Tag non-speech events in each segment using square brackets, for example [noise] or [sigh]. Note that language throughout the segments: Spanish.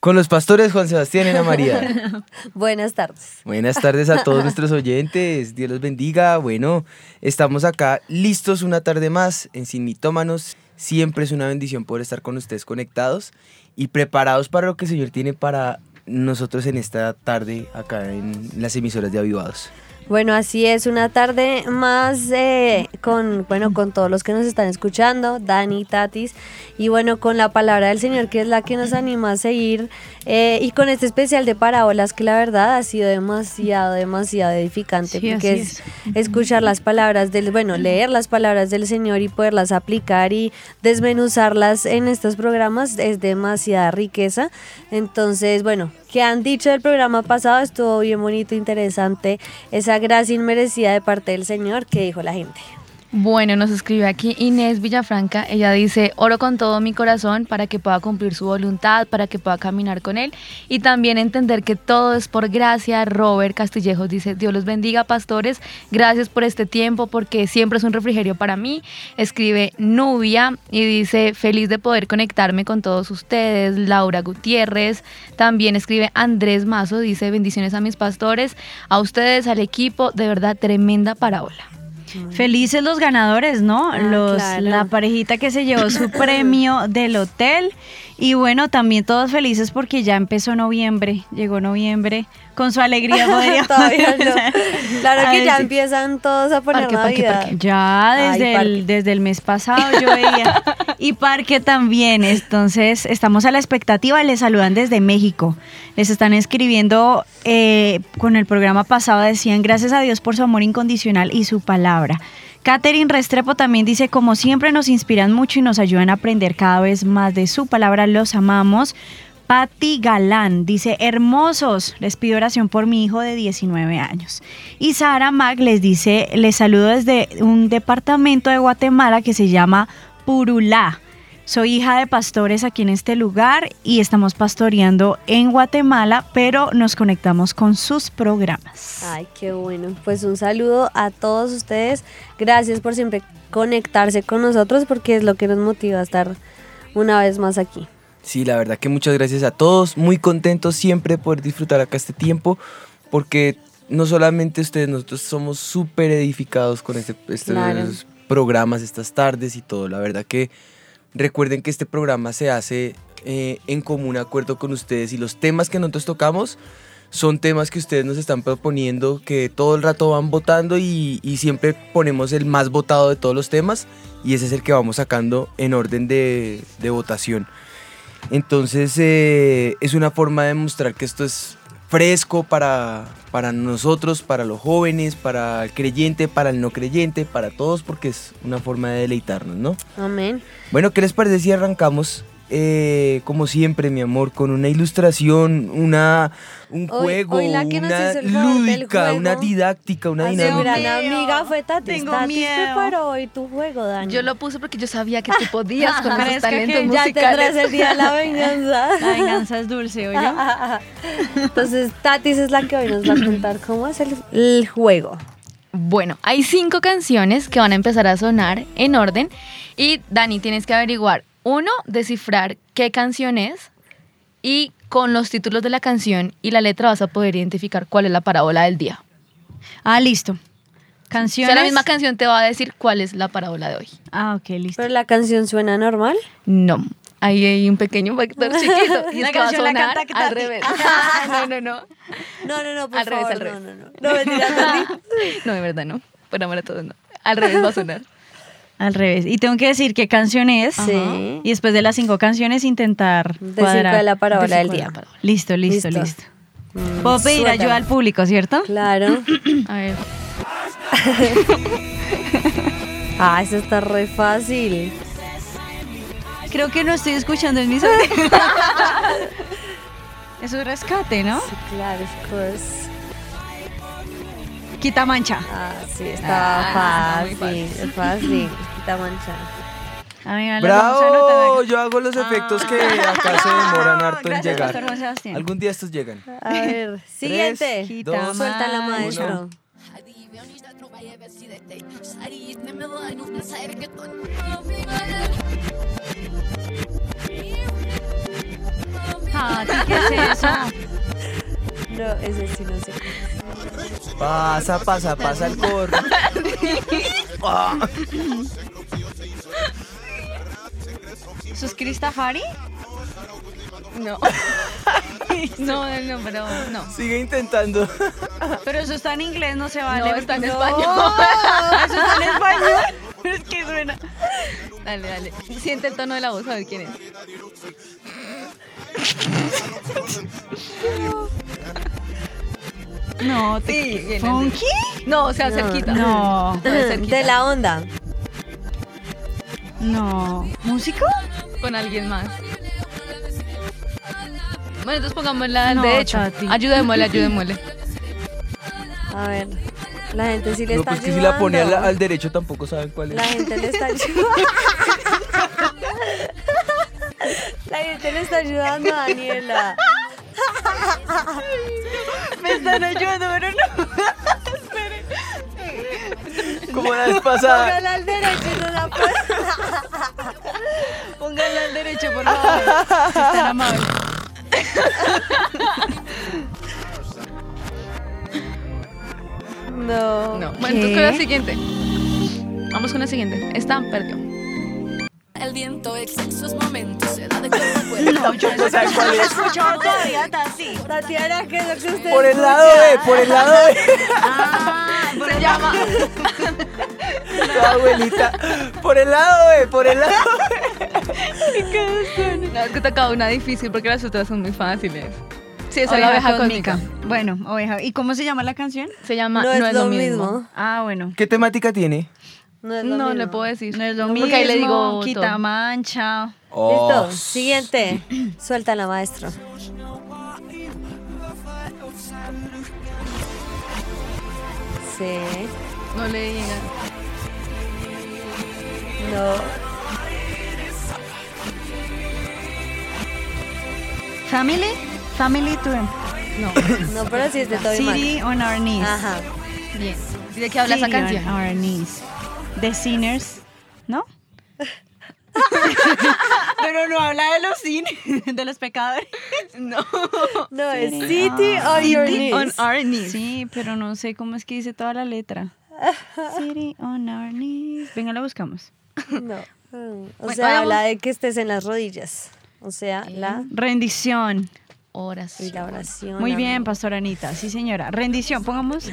Con los pastores Juan Sebastián y Ana María. [laughs] Buenas tardes. Buenas tardes a todos [laughs] nuestros oyentes. Dios los bendiga. Bueno, estamos acá listos una tarde más en Sin Mitómanos. Siempre es una bendición poder estar con ustedes conectados y preparados para lo que el Señor tiene para nosotros en esta tarde acá en las emisoras de Avivados. Bueno, así es, una tarde más eh, con, bueno, con todos los que nos están escuchando, Dani, Tatis, y bueno, con la palabra del Señor, que es la que nos anima a seguir, eh, y con este especial de parábolas, que la verdad ha sido demasiado, demasiado edificante, porque es, escuchar las palabras del, bueno, leer las palabras del Señor y poderlas aplicar y desmenuzarlas en estos programas es demasiada riqueza. Entonces, bueno, ¿qué han dicho del programa pasado? Estuvo bien bonito, interesante, esa gracia inmerecida de parte del Señor que dijo la gente. Bueno, nos escribe aquí Inés Villafranca. Ella dice, oro con todo mi corazón para que pueda cumplir su voluntad, para que pueda caminar con él y también entender que todo es por gracia. Robert Castillejos dice, Dios los bendiga, pastores. Gracias por este tiempo porque siempre es un refrigerio para mí. Escribe Nubia y dice, feliz de poder conectarme con todos ustedes. Laura Gutiérrez. También escribe Andrés Mazo, dice, bendiciones a mis pastores, a ustedes, al equipo. De verdad, tremenda parábola. Felices los ganadores, ¿no? Ah, los, claro. La parejita que se llevó su premio [coughs] del hotel. Y bueno, también todos felices porque ya empezó noviembre, llegó noviembre. Con su alegría [laughs] podríamos Todavía no. Claro a que ya empiezan todos a poner Parque, Navidad. parque. Ya desde, el, desde el mes pasado yo veía. [laughs] y Parque también. Entonces estamos a la expectativa. Les saludan desde México. Les están escribiendo eh, con el programa pasado. Decían gracias a Dios por su amor incondicional y su palabra. Catherine Restrepo también dice, como siempre nos inspiran mucho y nos ayudan a aprender cada vez más de su palabra, los amamos. Patti Galán dice, hermosos, les pido oración por mi hijo de 19 años. Y Sara Mac les dice, les saludo desde un departamento de Guatemala que se llama Purulá. Soy hija de pastores aquí en este lugar y estamos pastoreando en Guatemala, pero nos conectamos con sus programas. Ay, qué bueno. Pues un saludo a todos ustedes. Gracias por siempre conectarse con nosotros porque es lo que nos motiva a estar una vez más aquí. Sí, la verdad que muchas gracias a todos. Muy contentos siempre poder disfrutar acá este tiempo, porque no solamente ustedes, nosotros somos súper edificados con este, estos Claro. programas, estas tardes y todo. La verdad que recuerden que este programa se hace eh, en común acuerdo con ustedes y los temas que nosotros tocamos son temas que ustedes nos están proponiendo, que todo el rato van votando y, siempre ponemos el más votado de todos los temas y ese es el que vamos sacando en orden de, de votación. Entonces eh, es una forma de mostrar que esto es fresco para, para nosotros, para los jóvenes, para el creyente, para el no creyente, para todos, porque es una forma de deleitarnos, ¿no? Amén. Bueno, ¿qué les parece si arrancamos, eh, como siempre, mi amor, con una ilustración, una, un Hoy- juego, hoy la que nos una lúdica, juego una didáctica, una dinámica? gran amiga fue Tati. Tengo Tati miedo. preparó hoy tu juego, Dani. Yo lo puse porque yo sabía que tú podías con [laughs] esos es que talentos que ya tendrás el día de la venganza. [laughs] La venganza es dulce, oye. [laughs] Entonces, Tatis es la que hoy nos va a contar cómo es el, el juego. Bueno, hay cinco canciones que van a empezar a sonar en orden y Dani tienes que averiguar, uno, descifrar qué canción es y con los títulos de la canción y la letra vas a poder identificar cuál es la parábola del día. Ah, listo. O Canciones. sea, la misma canción te va a decir cuál es la parábola de hoy. Ah, ok, listo. Pero la canción suena normal. No, ahí hay un pequeño factor chiquito [laughs] y La es que va a canción la sonar canta al revés. [laughs] [laughs] no, no, no. No, no, no, por Al revés, favor, al revés. no, no, no. No, mentira. No, de verdad no. Por amor a todos no. Al revés va a sonar. Al revez. Y tengo que decir qué canción es. Sí. Y después de las cinco canciones intentar Decir cuadrar. cuál es la parábola del día. Listo, listo, Listo. listo. Puedo pedir ayuda al público, ¿cierto? Claro. [clears throat] A ver. [laughs] Ah, eso está re fácil. Creo que no estoy escuchando en mis. Eso [laughs] es rescate, ¿no? Sí, claro, es pues. Quita mancha. Ah, sí, estaba Ah, muy fácil. Es fácil. Quita mancha. Amiga, ¡Bravo! Yo hago los efectos que acá se demoran [laughs] harto en Gracias, llegar. Pastor Juan Sebastián. Algún día estos llegan. A ver, [laughs] siguiente. Quita dos, Suelta la maestro. Ah, ¿ti ¿qué es eso? [laughs] No, ese sí no sé. Pasa, pasa, pasa el corro. ¿Eso es Cristafari? No. [laughs] no, no, pero no. Sigue intentando. Pero eso está en inglés, no se vale. No, está en español. [laughs] Eso está en español. Pero [laughs] es que suena. Dale, dale. Siente el tono de la voz, a ver quién es. No, te... Sí, ¿Funky? No, o sea, No. cerquita. No, cerquita. De la onda. No. ¿Músico? Con alguien más. Bueno, entonces pongámosla al No, derecho. Tati. Ayudémosle, ayudémosle. A ver. La gente sí le No, está pues que si la pone al, al derecho tampoco saben cuál La es. gente le está ayudando. La gente le está ayudando a Daniela. Me están ayudando, pero no. [laughs] Como la vez pasada. Póngala al derecho y no la pone. Pónganla al derecho, por favor. Si están amables. No. No. Bueno, entonces con la siguiente. Vamos con la siguiente. Esta perdió. El viento exceso esos momentos se da de cuerpo a cuerpo. No, yo no saben cuál es. escuchado todavía, Tati. Tatiana, ¿qué es lo que usted Por el escucha? lado B, por el lado B. Ah, Se llama. Tu abuelita. Por el lado B, por el lado No, es que tocaba una difícil porque las otras son muy fáciles. Sí, esa es la oveja cósmica. cósmica. Bueno, oveja. ¿Y cómo se llama la canción? Se llama No es lo mismo. Ah, bueno. ¿Qué temática tiene? No es lo No mismo. le puedo decir. No es lo No, mismo. Porque ahí le digo quita todo. mancha. Oh, Listo. Siguiente. [clears throat] Suéltala, maestro. Sí. No le diga. No. Family? Family to No. No, pero sí es de Toby Mac. City on our knees. Ajá. Bien. ¿Y de qué habla esa City on canción? our knees. The sinners. ¿No? [laughs] Pero no habla de los sin, de los pecadores. No. No, es City on your City on knees. our knees. Sí, pero no sé cómo es que dice toda la letra. [laughs] City on our knees. Venga, la buscamos. No. [laughs] Mm, O Bueno, sea, habla de que estés en las rodillas. O sea, la, Rendición. Horas. y la oración. Muy bien, amigo. Pastora Anita. Sí, señora. Rendición. Pongamos.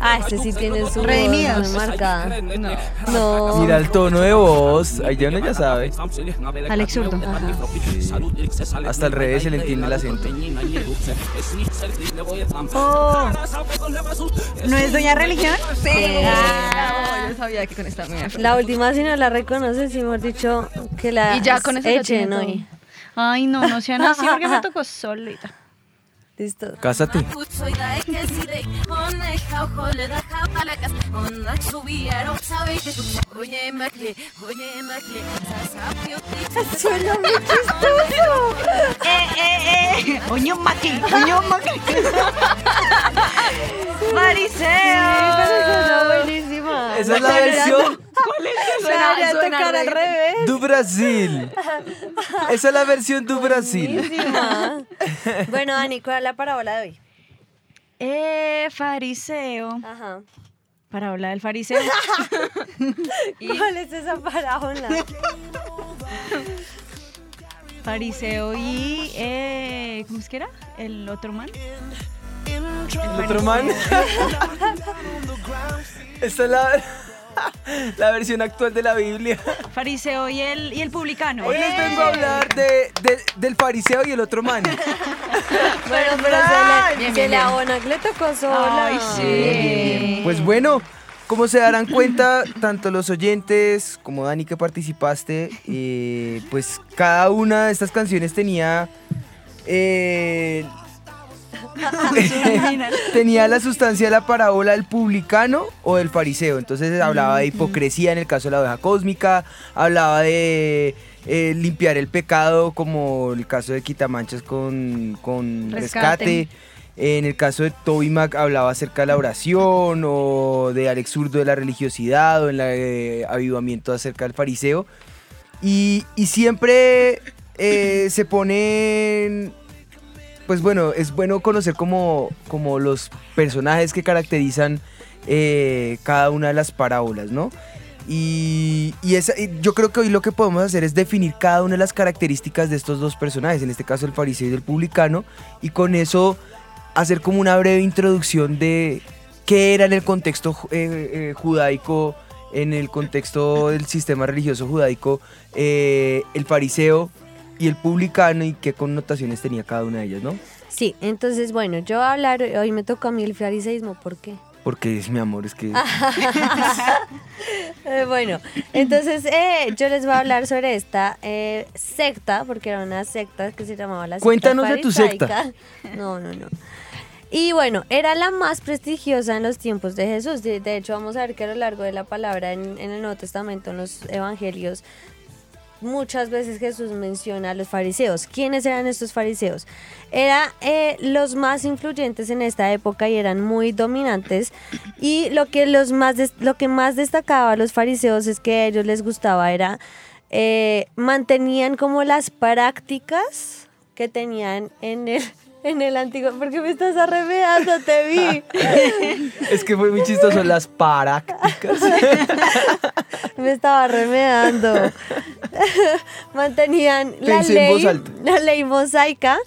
Ah, este sí tiene su Redimidos. marcada. No. No. Mira el tono de voz. Ahí ya uno ya sabe. Alex Zurdo. Hasta al revés se le entiende el acento. Oh. ¿No es Doña Religión? Sí. Ah. yo sabía que con esta me iba a hacer. La última, si no la reconoces, y mejor dicho, que la Y ya con eso echen hoy. Ay, no, no sean así porque me [laughs] tocó solita. Listo. Cásate. Suena muy chistoso. ¡Eh, eh, eh! ¡Oño maqui! ¡Oño maqui! ¡Fariseo! Suena buenísima. Esa es la versión Suena, Suena- suena tocar al re- revés. do Brasil. Esa es la versión do Brasil. Buenísima. [laughs] Bueno, Dani, ¿cuál es la parábola de hoy? ¡Eh, fariseo! Ajá. Parábola del fariseo. [laughs] ¿Cuál es esa parábola? Fariseo y. Eh, ¿Cómo es que era? ¿El otro man? ¿El otro man? [laughs] Esta es la, [laughs] la versión actual de la Biblia. Fariseo y el, y el publicano. Hoy les vengo a hablar de, de- del fariseo y el otro man. Bueno, [laughs] [laughs] pero se le, Bien, se bien, le bien. abona que le tocó sola. Ay, sí. Pues bueno, como se darán cuenta, tanto los oyentes como Dani que participaste, eh, pues cada una de estas canciones tenía eh, [laughs] tenía la sustancia de la parábola del publicano o del fariseo. Entonces hablaba de hipocresía en el caso de la oveja cósmica, hablaba de eh, limpiar el pecado como el caso de Quitamanchas con, con rescate. Rescate. En el caso de Toby Mac hablaba acerca de la oración o de Alex Zurdo de la religiosidad o en el avivamiento acerca del fariseo. Y, y siempre eh, se ponen pues bueno, es bueno conocer como, como los personajes que caracterizan eh, cada una de las parábolas, ¿no? Y, yo creo que hoy lo que podemos hacer es definir cada una de las características de estos dos personajes, en este caso el fariseo y el publicano, y con eso hacer como una breve introducción de qué era en el contexto eh, eh, judaico, en el contexto del sistema religioso judaico, el fariseo y el publicano y qué connotaciones tenía cada una de ellas, ¿no? Sí, entonces, bueno, yo voy a hablar, hoy me tocó a mí el fariseísmo, ¿por qué? Porque es mi amor, es que... [laughs] Eh, bueno, entonces eh, yo les voy a hablar sobre esta eh, secta, porque era una secta que se llamaba la secta Cuéntanos de tu secta. No, no, no. Y bueno, era la más prestigiosa en los tiempos de Jesús. De, de hecho, vamos a ver que a lo largo de la palabra en, en el Nuevo Testamento, en los evangelios, muchas veces Jesús menciona a los fariseos. ¿Quiénes eran estos fariseos? Eran los más influyentes en esta época y eran muy dominantes. Y lo que, los más lo que más destacaba a los fariseos es que a ellos les gustaba era eh, mantenían como las prácticas que tenían en el en el antiguo. ¿Por qué me estás arremeando? Te vi. [laughs] Es que fue muy chistoso las prácticas. [laughs] Me estaba remedando. [laughs] Mantenían la ley, la ley mosaica.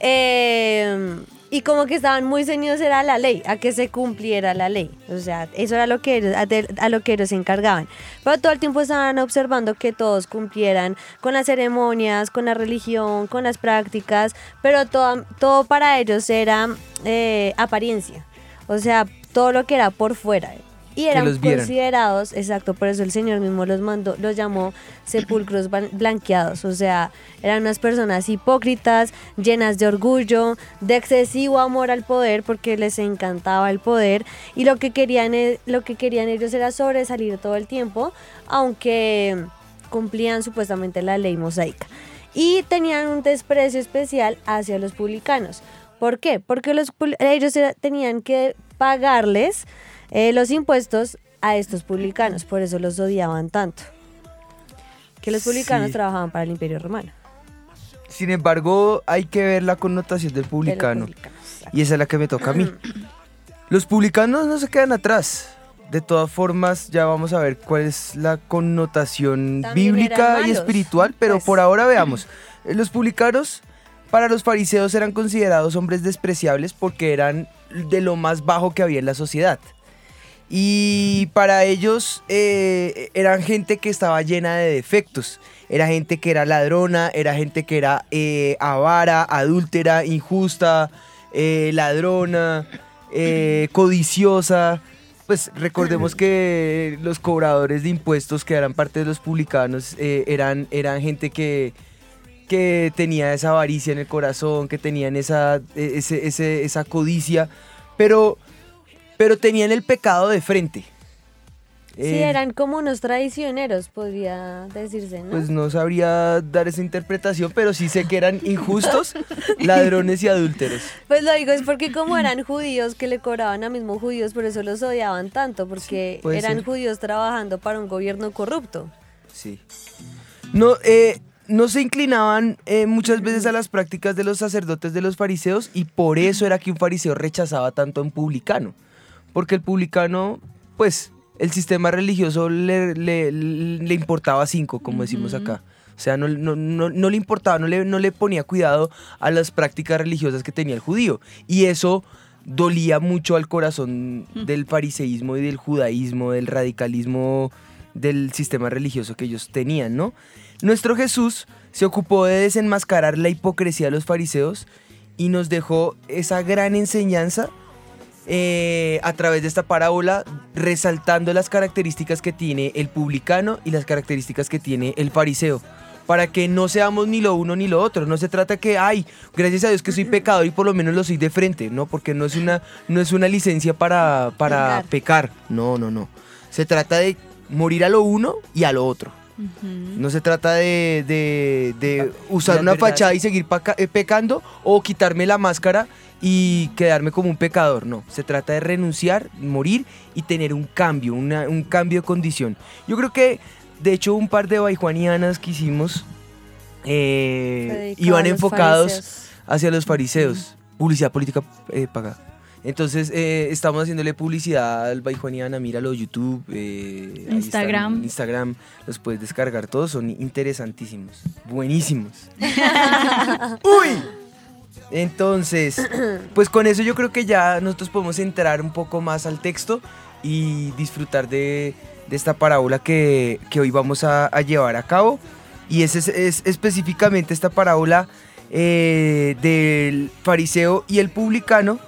eh, y como que estaban muy ceñidos era la ley, a que se cumpliera la ley. O sea, eso era lo que ellos, a, lo que ellos se encargaban. Pero todo el tiempo estaban observando que todos cumplieran con las ceremonias, con la religión, con las prácticas, pero todo, todo para ellos era eh, apariencia. O sea, todo lo que era por fuera. Y eran considerados, exacto, por eso el Señor mismo los mandó, los llamó sepulcros blanqueados, o sea, eran unas personas hipócritas, llenas de orgullo, de excesivo amor al poder, porque les encantaba el poder, y lo que querían, e- lo que querían ellos era sobresalir todo el tiempo, aunque cumplían supuestamente la ley mosaica. Y tenían un desprecio especial hacia los publicanos. ¿Por qué? Porque los, ellos tenían que pagarles eh, los impuestos a estos publicanos, por eso los odiaban tanto. Que los publicanos Sí. trabajaban para el Imperio Romano. Sin embargo, hay que ver la connotación del publicano. Y esa es la que me toca a mí. [clears throat] Los publicanos no se quedan atrás. De todas formas, ya vamos a ver cuál es la connotación También bíblica y espiritual, pero pues. por ahora [clears throat] veamos. Eh, Los publicanos para los fariseos eran considerados hombres despreciables porque eran de lo más bajo que había en la sociedad. Y para ellos eh, eran gente que estaba llena de defectos. Era gente que era ladrona, era gente que era eh, avara, adúltera, injusta, eh, ladrona, codiciosa. Pues recordemos que los cobradores de impuestos que eran parte de los publicanos eran, eran gente que, que tenía esa avaricia en el corazón, que tenían esa, e- ese- esa codicia, pero, pero tenían el pecado de frente. Sí, Eh, eran como unos traicioneros, podría decirse, ¿no? Pues no sabría dar esa interpretación, pero sí sé que eran injustos, [laughs] ladrones y adúlteros. Pues lo digo es porque como eran judíos que le cobraban a mismos judíos, por eso los odiaban tanto, porque eran ser. judíos trabajando para un gobierno corrupto. Sí. No, eh, no se inclinaban eh, muchas veces a las prácticas de los sacerdotes de los fariseos y por eso era que un fariseo rechazaba tanto a un publicano. Porque el publicano, pues, el sistema religioso le, le- le importaba cinco, como decimos acá. O sea, no, no- no- no le importaba, no le, no le ponía cuidado a las prácticas religiosas que tenía el judío. Y eso dolía mucho al corazón del fariseísmo y del judaísmo, del radicalismo del sistema religioso que ellos tenían, ¿no? Nuestro Jesús se ocupó de desenmascarar la hipocresía de los fariseos y nos dejó esa gran enseñanza eh, a través de esta parábola, resaltando las características que tiene el publicano y las características que tiene el fariseo. para que no seamos ni lo uno ni lo otro. No se trata que, ay, gracias a Dios que soy pecador y por lo menos lo soy de frente, ¿no? Porque no es una, no es una licencia para, para pecar. No, no, no. Se trata de morir a lo uno y a lo otro. No se trata de, de- de usar una verdad. fachada y seguir eh, pecando o quitarme la máscara y quedarme como un pecador. No, se trata de renunciar, morir y tener un cambio, una- un cambio de condición. Yo creo que, de hecho, un par de baijuanianas que hicimos eh, iban enfocados fariseos. hacia los fariseos. Publicidad política eh, pagada. Entonces, eh, estamos haciéndole publicidad al Baijuaniana, míralo, YouTube, eh, ahí están, Instagram. Instagram, los puedes descargar todos, son interesantísimos, buenísimos. [laughs] ¡Uy! Entonces, [clears throat] pues con eso yo creo que ya nosotros podemos entrar un poco más al texto y disfrutar de, de esta parábola que, que hoy vamos a, a llevar a cabo. Y es, es- es específicamente esta parábola eh, del fariseo y el publicano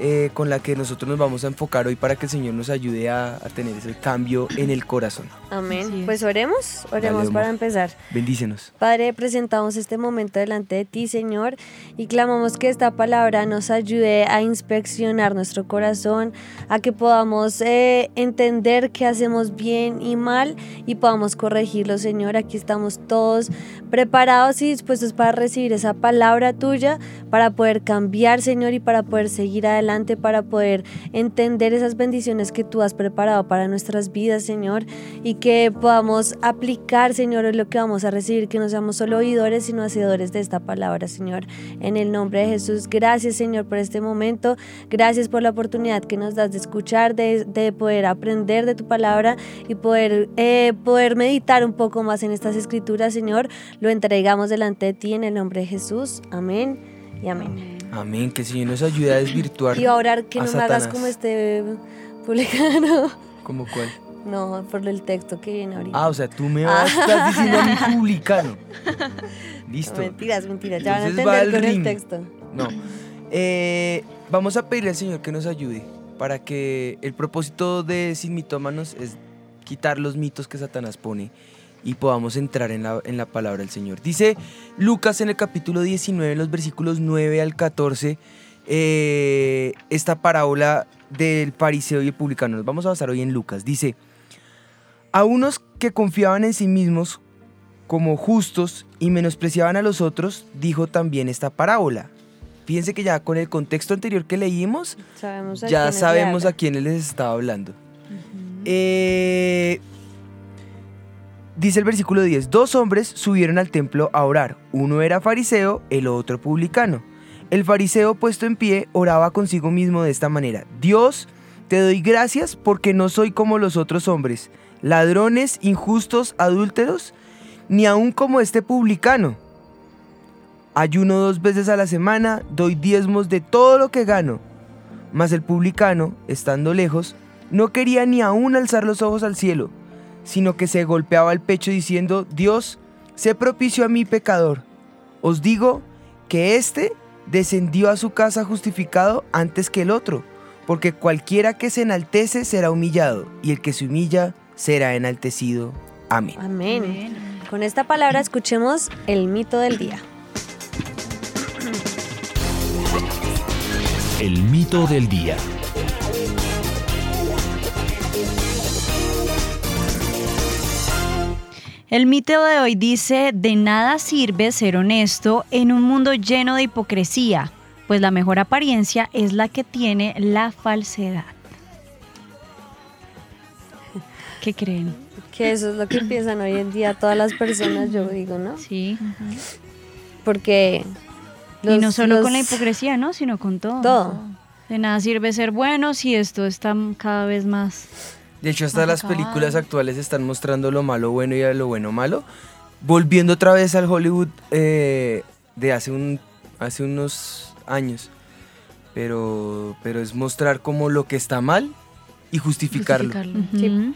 eh, con la que nosotros nos vamos a enfocar hoy para que el Señor nos ayude a, a tener ese cambio en el corazón. Amén. Es. Pues oremos, oremos Dale, para empezar. Bendícenos. Padre, presentamos este momento delante de ti, Señor, y clamamos que esta palabra nos ayude a inspeccionar nuestro corazón, a que podamos eh, entender qué hacemos bien y mal y podamos corregirlo, Señor. Aquí estamos todos preparados y dispuestos para recibir esa palabra tuya, para poder cambiar, Señor, y para poder seguir adelante, para poder entender esas bendiciones que tú has preparado para nuestras vidas, Señor, y que podamos aplicar, Señor, lo que vamos a recibir, que no seamos solo oidores, sino hacedores de esta palabra, Señor. En el nombre de Jesús, gracias, Señor, por este momento. Gracias por la oportunidad que nos das de escuchar, de, de poder aprender de tu palabra y poder, eh, poder meditar un poco más en estas escrituras, Señor. Lo entregamos delante de ti en el nombre de Jesús. Amén y amén. Amén, que el Señor nos ayude a desvirtuar. Y a orar que a no me hagas Satanás. como este publicano. ¿Cómo cuál? No, por el texto que viene ahorita. Ah, o sea, tú me vas, estás diciendo a [laughs] mi publicano. Listo. Mentiras, mentiras. Ya van a Entonces entender con el ring. texto. No. Eh, vamos a pedirle al Señor que nos ayude para que el propósito de Sin Mitómanos es quitar los mitos que Satanás pone y podamos entrar en la, en la palabra del Señor. Dice Lucas en el capítulo 19, en los versículos 9 al 14, eh, esta parábola del fariseo y el publicano. Nos vamos a basar hoy en Lucas. Dice, a unos que confiaban en sí mismos como justos y menospreciaban a los otros, dijo también esta parábola. Fíjense que ya con el contexto anterior que leímos, Sabemos ya sabemos a quiénes les estaba hablando. Eh, dice el versículo 10, dos hombres subieron al templo a orar. Uno era fariseo, el otro publicano. El fariseo puesto en pie oraba consigo mismo de esta manera. Dios, te doy gracias porque no soy como los otros hombres, ladrones, injustos, adúlteros, ni aun como este publicano. Ayuno dos veces a la semana, doy diezmos de todo lo que gano. Mas el publicano, estando lejos, no quería ni aún alzar los ojos al cielo, sino que se golpeaba el pecho diciendo, Dios, sé propicio a mi pecador. Os digo que éste descendió a su casa justificado antes que el otro, porque cualquiera que se enaltece será humillado, y el que se humilla será enaltecido. Amén. Amén. Con esta palabra escuchemos el mito del día. El mito del día. El mito de hoy dice, de nada sirve ser honesto en un mundo lleno de hipocresía, pues la mejor apariencia es la que tiene la falsedad. ¿Qué creen? Que eso es lo que piensan hoy en día todas las personas, yo digo, ¿no? Sí. Porque... y no los- solo con la hipocresía, ¿no? Sino con todo. Todo. De nada sirve ser bueno si esto está cada vez más... De hecho, hasta Más las películas actuales están mostrando lo malo bueno y a lo bueno malo. Volviendo otra vez al Hollywood eh, de hace, un, hace unos años. Pero, pero es mostrar como lo que está mal y justificarlo. Justificarlo. Sí.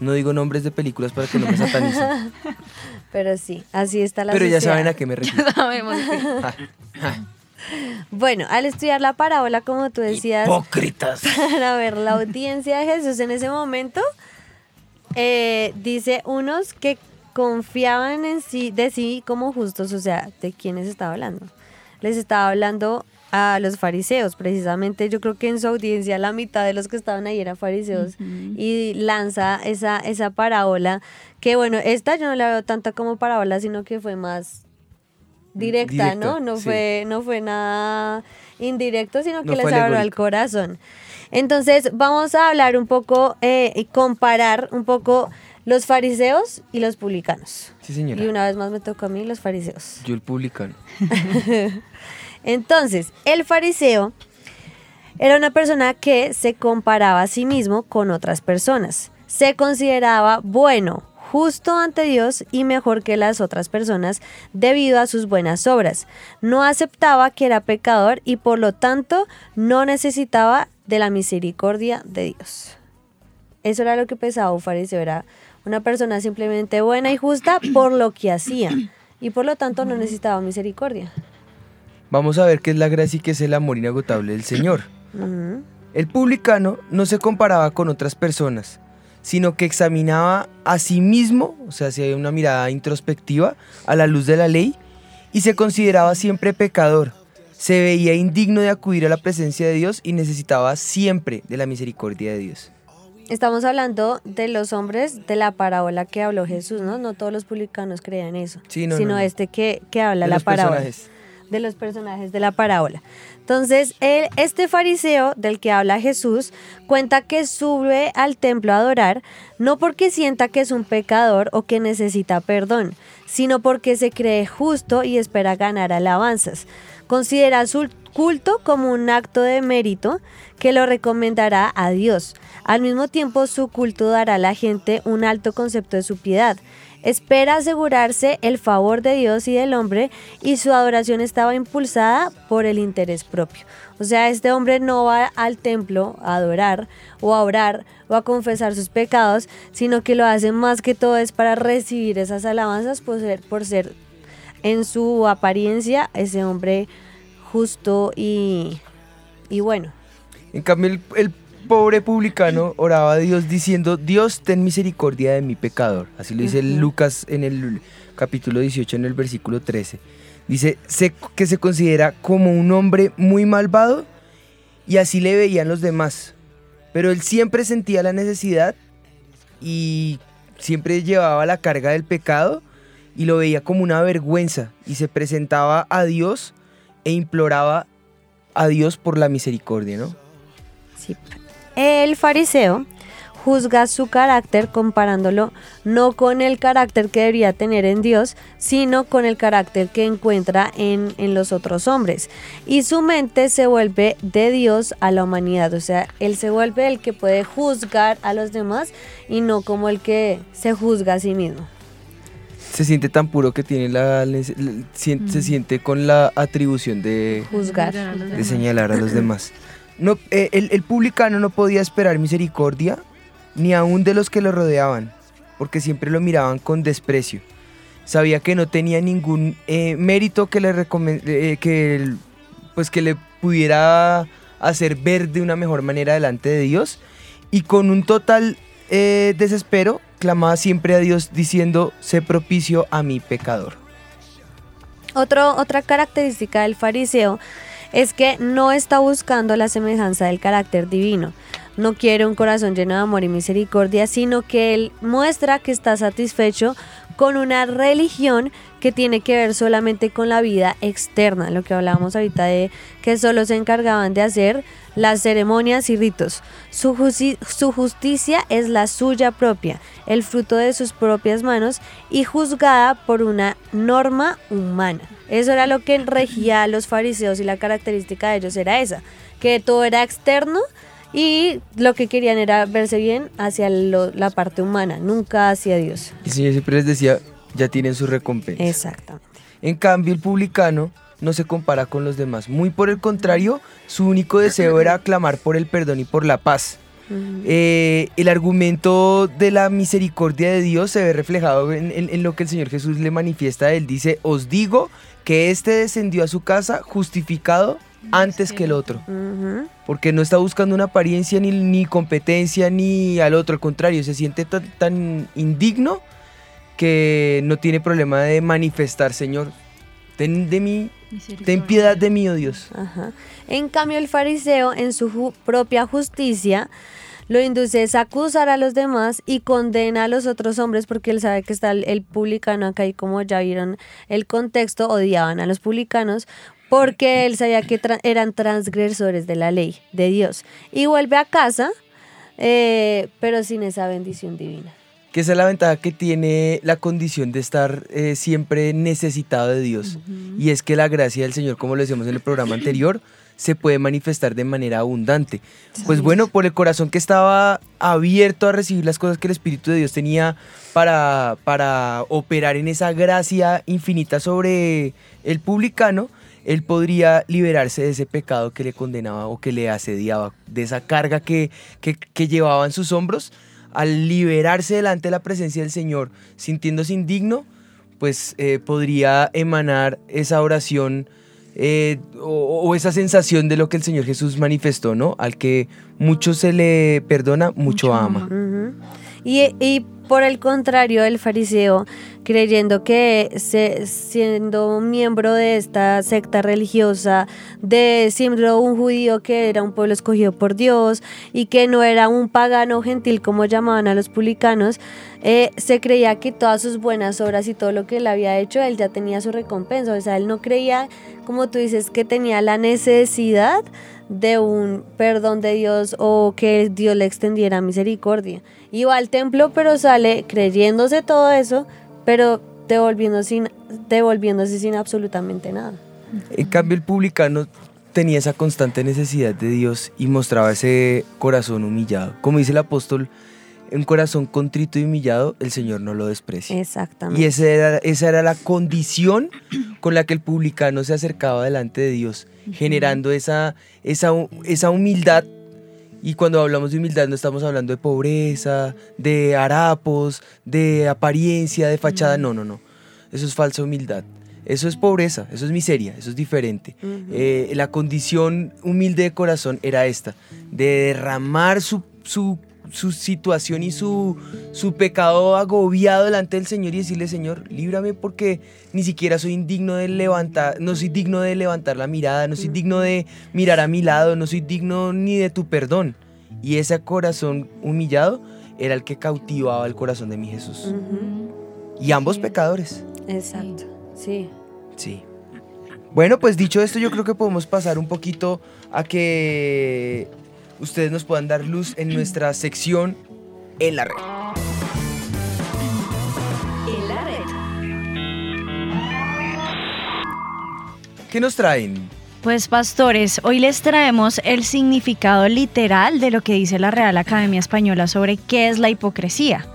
No digo nombres de películas para que no me satanicen. [laughs] Pero sí, así está la pero ya saben a qué me [laughs] refiero. Sabemos. [laughs] Bueno, al estudiar la parábola, como tú decías, Hipócritas. [laughs] para ver la audiencia de Jesús en ese momento, eh, dice unos que confiaban en sí, de sí como justos, o sea, ¿de quiénes estaba hablando? Les estaba hablando a los fariseos, precisamente yo creo que en su audiencia la mitad de los que estaban ahí eran fariseos y lanza esa, esa parábola, que bueno, esta yo no la veo tanta como parábola, sino que fue más directa, ¿no? Directa, No sí. fue, no fue nada indirecto, sino que No les habló al corazón. Entonces, vamos a hablar un poco eh, y comparar un poco los fariseos y los publicanos. Sí, señora. Y una vez más me tocó a mí los fariseos. Yo el publicano. [laughs] Entonces, el fariseo era una persona que se comparaba a sí mismo con otras personas. Se consideraba bueno, justo ante Dios y mejor que las otras personas debido a sus buenas obras. No aceptaba que era pecador y por lo tanto no necesitaba de la misericordia de Dios. Eso era lo que pensaba un fariseo, era una persona simplemente buena y justa por lo que hacía y por lo tanto no necesitaba misericordia. Vamos a ver qué es la gracia y qué es el amor inagotable del Señor. El publicano no se comparaba con otras personas, sino que examinaba a sí mismo, o sea, hacía una mirada introspectiva a la luz de la ley y se consideraba siempre pecador. Se veía indigno de acudir a la presencia de Dios y necesitaba siempre de la misericordia de Dios. Estamos hablando de los hombres de la parábola que habló Jesús, ¿no? No todos los publicanos creían eso, Sí, no, sino no, no. este que, que habla De la parábola. personajes. De los personajes de la parábola. Entonces, él, este fariseo del que habla Jesús cuenta que sube al templo a adorar no porque sienta que es un pecador o que necesita perdón, sino porque se cree justo y espera ganar alabanzas. Considera su culto como un acto de mérito que lo recomendará a Dios. Al mismo tiempo, su culto dará a la gente un alto concepto de su piedad. Espera asegurarse el favor de Dios y del hombre y su adoración estaba impulsada por el interés propio. O sea, este hombre no va al templo a adorar o a orar o a confesar sus pecados, sino que lo hace más que todo es para recibir esas alabanzas por ser, por ser en su apariencia ese hombre justo y, y bueno. En cambio, el, pobre publicano oraba a Dios diciendo, Dios, ten misericordia de mi pecador. Así lo dice. Lucas en el capítulo 18, en el versículo 13. Dice se- que se considera como un hombre muy malvado y así le veían los demás. Pero él siempre sentía la necesidad y siempre llevaba la carga del pecado y lo veía como una vergüenza y se presentaba a Dios e imploraba a Dios por la misericordia, ¿no? Sí. El fariseo juzga su carácter comparándolo no con el carácter que debería tener en Dios, sino con el carácter que encuentra en, en los otros hombres. Y su mente se vuelve de Dios a la humanidad, o sea, él se vuelve el que puede juzgar a los demás y no como el que se juzga a sí mismo. se siente tan puro que tiene la, se siente con la atribución de, Juzgar. de señalar a los demás. No, eh, el, publicano no podía esperar misericordia ni aún de los que lo rodeaban, porque siempre lo miraban con desprecio. Sabía que no tenía ningún eh, mérito que le eh, que, pues que le pudiera hacer ver de una mejor manera delante de Dios y con un total eh, desespero clamaba siempre a Dios diciendo, sé propicio a mi pecador. Otro, otra característica del fariseo es que no está buscando la semejanza del carácter divino. No quiere un corazón lleno de amor y misericordia, sino que él muestra que está satisfecho con una religión que tiene que ver solamente con la vida externa, lo que hablábamos ahorita de que solo se encargaban de hacer las ceremonias y ritos. Su, su justicia es la suya propia, el fruto de sus propias manos y juzgada por una norma humana. Eso era lo que regía a los fariseos y la característica de ellos era esa, que todo era externo y lo que querían era verse bien hacia lo- la parte humana, nunca hacia Dios. El Señor siempre les decía, ya tienen su recompensa. Exactamente. En cambio, el publicano no se compara con los demás. Muy por el contrario, su único deseo era clamar por el perdón y por la paz. Eh, el argumento de la misericordia de Dios se ve reflejado en, en- en lo que el Señor Jesús le manifiesta. Él dice, os digo que éste descendió a su casa justificado antes que el otro. Porque no está buscando una apariencia ni, ni competencia ni al otro. Al contrario, se siente tan, tan indigno que no tiene problema de manifestar, Señor, ten de mí, ten piedad de mí, oh Dios. Ajá. En cambio, el fariseo, en su ju- propia justicia, lo induce a acusar a los demás y condena a los otros hombres porque él sabe que está el, el publicano acá y como ya vieron el contexto, odiaban a los publicanos porque él sabía que tra- eran transgresores de la ley de Dios. Y vuelve a casa, eh, pero sin esa bendición divina. Que esa es la ventaja que tiene la condición de estar eh, siempre necesitado de Dios. Y es que la gracia del Señor, como lo decíamos en el programa anterior, se puede manifestar de manera abundante. Pues bueno, por el corazón que estaba abierto a recibir las cosas que el Espíritu de Dios tenía para, para operar en esa gracia infinita sobre el publicano, él podría liberarse de ese pecado que le condenaba o que le asediaba, de esa carga que, que, que llevaba en sus hombros. Al liberarse delante de la presencia del Señor, sintiéndose indigno, pues eh, podría emanar esa oración eh, o, o esa sensación de lo que el Señor Jesús manifestó, ¿no? Al que mucho se le perdona, mucho, Mucho ama. Y por el contrario, el fariseo, creyendo que se- siendo miembro de esta secta religiosa, de siendo un judío que era un pueblo escogido por Dios y que no era un pagano gentil como llamaban a los publicanos, eh, se creía que todas sus buenas obras y todo lo que él había hecho, él ya tenía su recompensa. O sea, él no creía, como tú dices, que tenía la necesidad de un perdón de Dios o que Dios le extendiera misericordia. Iba al templo, pero sale creyéndose todo eso, pero devolviendo sin, devolviéndose sin absolutamente nada. En cambio, el publicano tenía esa constante necesidad de Dios y mostraba ese corazón humillado. Como dice el apóstol, un corazón contrito y humillado, el Señor no lo desprecia. Exactamente. Y esa era, esa era la condición con la que el publicano se acercaba delante de Dios, generando esa, esa, esa humildad. Y cuando hablamos de humildad no estamos hablando de pobreza, de harapos, de apariencia, de fachada. No, no, no. Eso es falsa humildad. Eso es pobreza, eso es miseria, eso es diferente. Eh, la condición humilde de corazón era esta, de derramar su, su, su situación y su, su pecado agobiado delante del Señor y decirle, Señor, líbrame porque ni siquiera soy indigno de levantar, no soy digno de levantar la mirada, no soy digno de mirar a mi lado, no soy digno ni de tu perdón. Y ese corazón humillado era el que cautivaba el corazón de mi Jesús. Y ambos pecadores. Exacto. Sí. Sí. Bueno, pues dicho esto, yo creo que podemos pasar un poquito a que ustedes nos puedan dar luz en nuestra sección en la red. ¿Qué nos traen? Pues pastores, hoy les traemos el significado literal de lo que dice la Real Academia Española sobre qué es la hipocresía.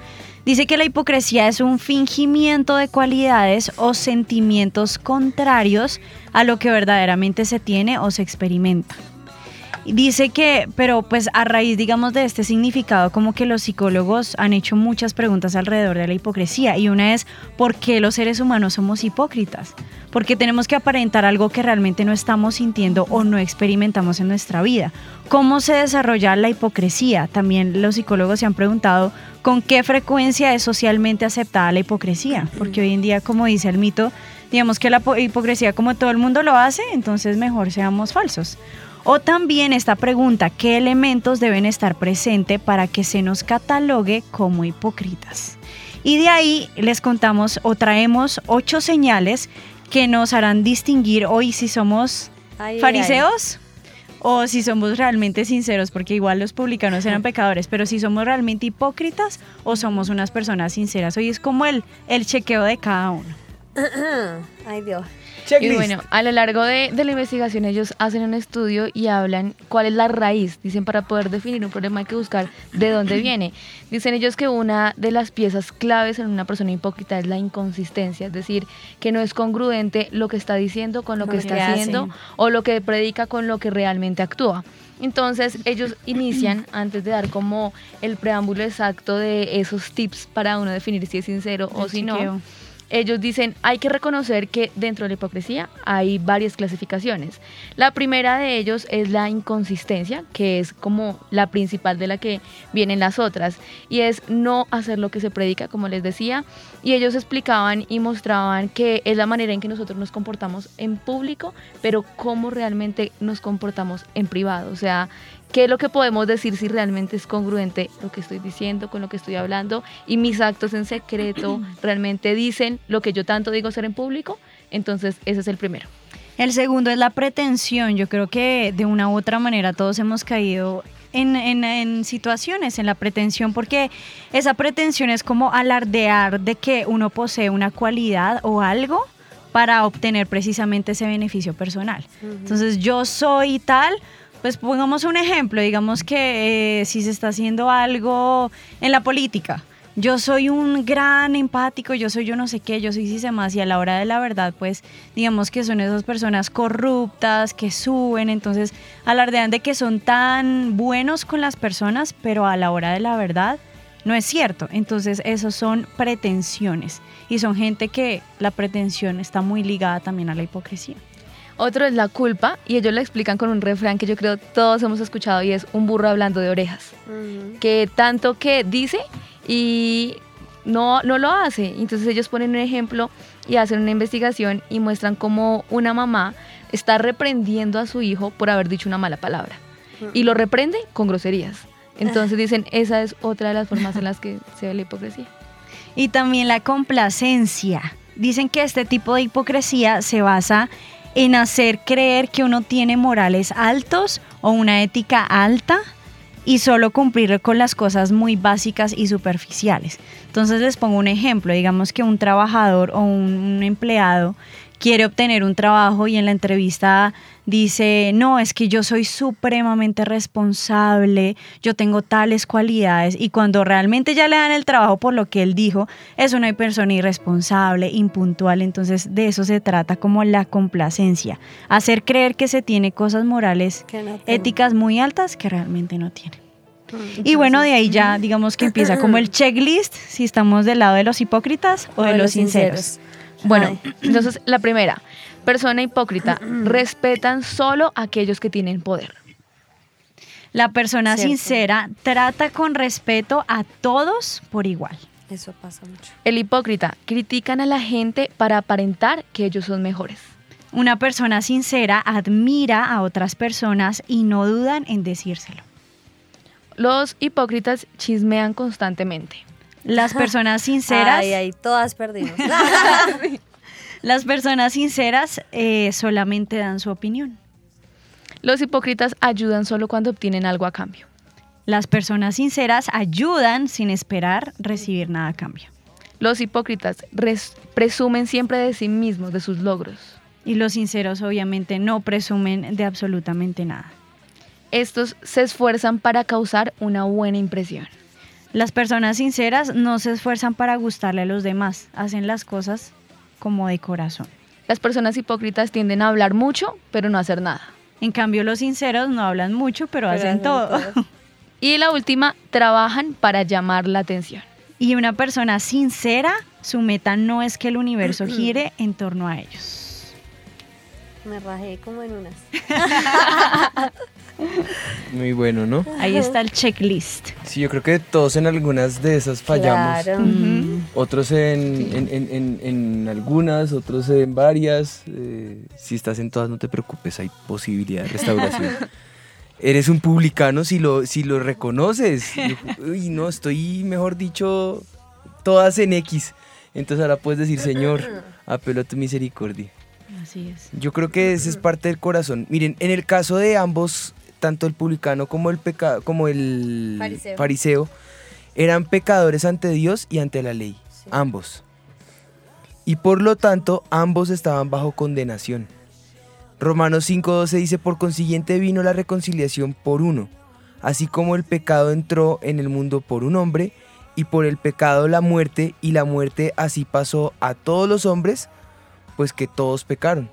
Dice que la hipocresía es un fingimiento de cualidades o sentimientos contrarios a lo que verdaderamente se tiene o se experimenta. Dice que, pero pues a raíz, digamos, de este significado, como que los psicólogos han hecho muchas preguntas alrededor de la hipocresía. Y una es, ¿por qué los seres humanos somos hipócritas? Porque tenemos que aparentar algo que realmente no estamos sintiendo o no experimentamos en nuestra vida. ¿Cómo se desarrolla la hipocresía? También los psicólogos se han preguntado con qué frecuencia es socialmente aceptada la hipocresía. Porque hoy en día, como dice el mito, digamos que la po- hipocresía como todo el mundo lo hace, entonces mejor seamos falsos. O también esta pregunta, ¿qué elementos deben estar presentes para que se nos catalogue como hipócritas? Y de ahí les contamos o traemos ocho señales que nos harán distinguir hoy si somos Ay, ay, fariseos o si somos realmente sinceros, porque igual los publicanos eran pecadores, pero si somos realmente hipócritas o somos unas personas sinceras. Hoy es como el, el chequeo de cada uno. [clears throat] ay. Ay, Dios. Y Checklist. bueno, a lo largo de, de la investigación ellos hacen un estudio y hablan cuál es la raíz. Dicen para poder definir un problema hay que buscar de dónde viene. Dicen ellos que una de las piezas claves en una persona hipócrita es la inconsistencia, es decir, que no es congruente lo que está diciendo con lo que Lo está haciendo o lo que predica con lo que realmente actúa. Entonces ellos [clears throat] inician, antes de dar como el preámbulo exacto de esos tips para uno definir si es sincero o si no. Ellos dicen, hay que reconocer que dentro de la hipocresía hay varias clasificaciones. La primera de ellos es la inconsistencia, que es como la principal de la que vienen las otras, y es no hacer lo que se predica, como les decía, y ellos explicaban y mostraban que es la manera en que nosotros nos comportamos en público, pero cómo realmente nos comportamos en privado, o sea, qué es lo que podemos decir si realmente es congruente lo que estoy diciendo con lo que estoy hablando y mis actos en secreto [clears throat] realmente dicen lo que yo tanto digo ser en público. Entonces, ese es el primero. El segundo es la pretensión. Yo creo que de una u otra manera todos hemos caído en, en- en situaciones, en la pretensión, porque esa pretensión es como alardear de que uno posee una cualidad o algo para obtener precisamente ese beneficio personal. Entonces yo soy tal, pues pongamos un ejemplo, digamos que eh, si se está haciendo algo en la política, yo soy un gran empático, yo soy yo no sé qué, yo soy más y a la hora de la verdad, pues digamos que son esas personas corruptas que suben, entonces alardean de que son tan buenos con las personas, pero a la hora de la verdad no es cierto. Entonces esos son pretensiones y son gente que la pretensión está muy ligada también a la hipocresía. Otro es la culpa y ellos lo explican con un refrán que yo creo todos hemos escuchado y es un burro hablando de orejas. Que tanto que dice y no, no lo hace. Entonces ellos ponen un ejemplo y hacen una investigación y muestran cómo una mamá está reprendiendo a su hijo por haber dicho una mala palabra. Y lo reprende con groserías. Entonces dicen, esa es otra de las formas en las que se ve la hipocresía. Y también la complacencia. Dicen que este tipo de hipocresía se basa en hacer creer que uno tiene morales altos o una ética alta y solo cumplir con las cosas muy básicas y superficiales. Entonces les pongo un ejemplo, digamos que un trabajador o un, empleado quiere obtener un trabajo y en la entrevista dice, no, es que yo soy supremamente responsable, yo tengo tales cualidades y cuando realmente ya le dan el trabajo por lo que él dijo, es una persona irresponsable, impuntual, entonces de eso se trata como la complacencia, hacer creer que se tiene cosas morales, no éticas muy altas que realmente no tiene. Y bueno, de ahí ya digamos que empieza como el [clears throat] checklist, si estamos del lado de los hipócritas o de los sinceros. Bueno, entonces la primera, persona hipócrita, [clears throat] respetan solo a aquellos que tienen poder. La persona Cierto. sincera trata con respeto a todos por igual. Eso pasa mucho. El hipócrita, critican a la gente para aparentar que ellos son mejores. Una persona sincera admira a otras personas y no dudan en decírselo. Los hipócritas chismean constantemente. Las [laughs] personas sinceras, Ay, ay, todas perdimos. [laughs] las personas sinceras eh, solamente dan su opinión. Los hipócritas ayudan solo cuando obtienen algo a cambio. Las personas sinceras ayudan sin esperar recibir nada a cambio. Los hipócritas res- presumen siempre de sí mismos, de sus logros. Y los sinceros obviamente no presumen de absolutamente nada. Estos se esfuerzan para causar una buena impresión. Las personas sinceras no se esfuerzan para gustarle a los demás, hacen las cosas como de corazón. Las personas hipócritas tienden a hablar mucho, pero no hacer nada. En cambio, los sinceros no hablan mucho, pero, hacen todo. [laughs] Y la última, trabajan para llamar la atención. Y una persona sincera, su meta no es que el universo [clears throat] gire en torno a ellos. Me rajé como en unas. [laughs] [laughs] Muy bueno, ¿no? Ahí está el checklist. Sí, yo creo que todos en algunas de esas fallamos. Claro. Otros en, en- en- en- en algunas, otros en varias. Eh, si estás en todas, no te preocupes, hay posibilidad de restauración. [laughs] Eres un publicano si lo, si lo reconoces. Uy, no, estoy, mejor dicho, todas en X. Entonces ahora puedes decir, Señor, apelo a tu misericordia. Así es. Yo creo que ese es parte del corazón. Miren, en el caso de ambos, tanto el publicano como el peca como el Fariseo. fariseo, eran pecadores ante Dios y ante la ley, Sí. ambos. Y por lo tanto, ambos estaban bajo condenación. Romanos 5:12 dice, por consiguiente vino la reconciliación por uno, así como el pecado entró en el mundo por un hombre, y por el pecado la muerte, y la muerte así pasó a todos los hombres, pues que todos pecaron.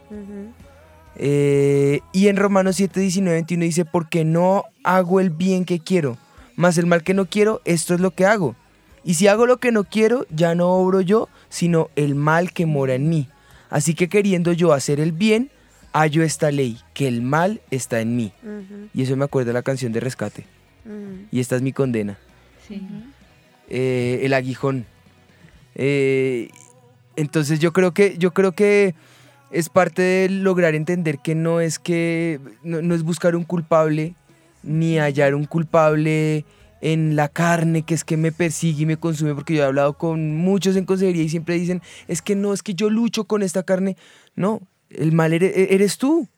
Eh, y en Romanos 7, 19, 21 dice, porque no hago el bien que quiero, mas el mal que no quiero, esto es lo que hago. Y si hago lo que no quiero, ya no obro yo, sino el mal que mora en mí. Así que queriendo yo hacer el bien, hallo esta ley, que el mal está en mí. Y eso me acuerda de la canción de Rescate. ujú. Y esta es mi condena. Sí. eh, el aguijón. Eh, entonces yo creo que yo creo que es parte de lograr entender que no es que no, no es buscar un culpable ni hallar un culpable en la carne que es que me persigue y me consume porque yo he hablado con muchos en consejería y siempre dicen es que no es que yo lucho con esta carne no el mal eres, eres tú.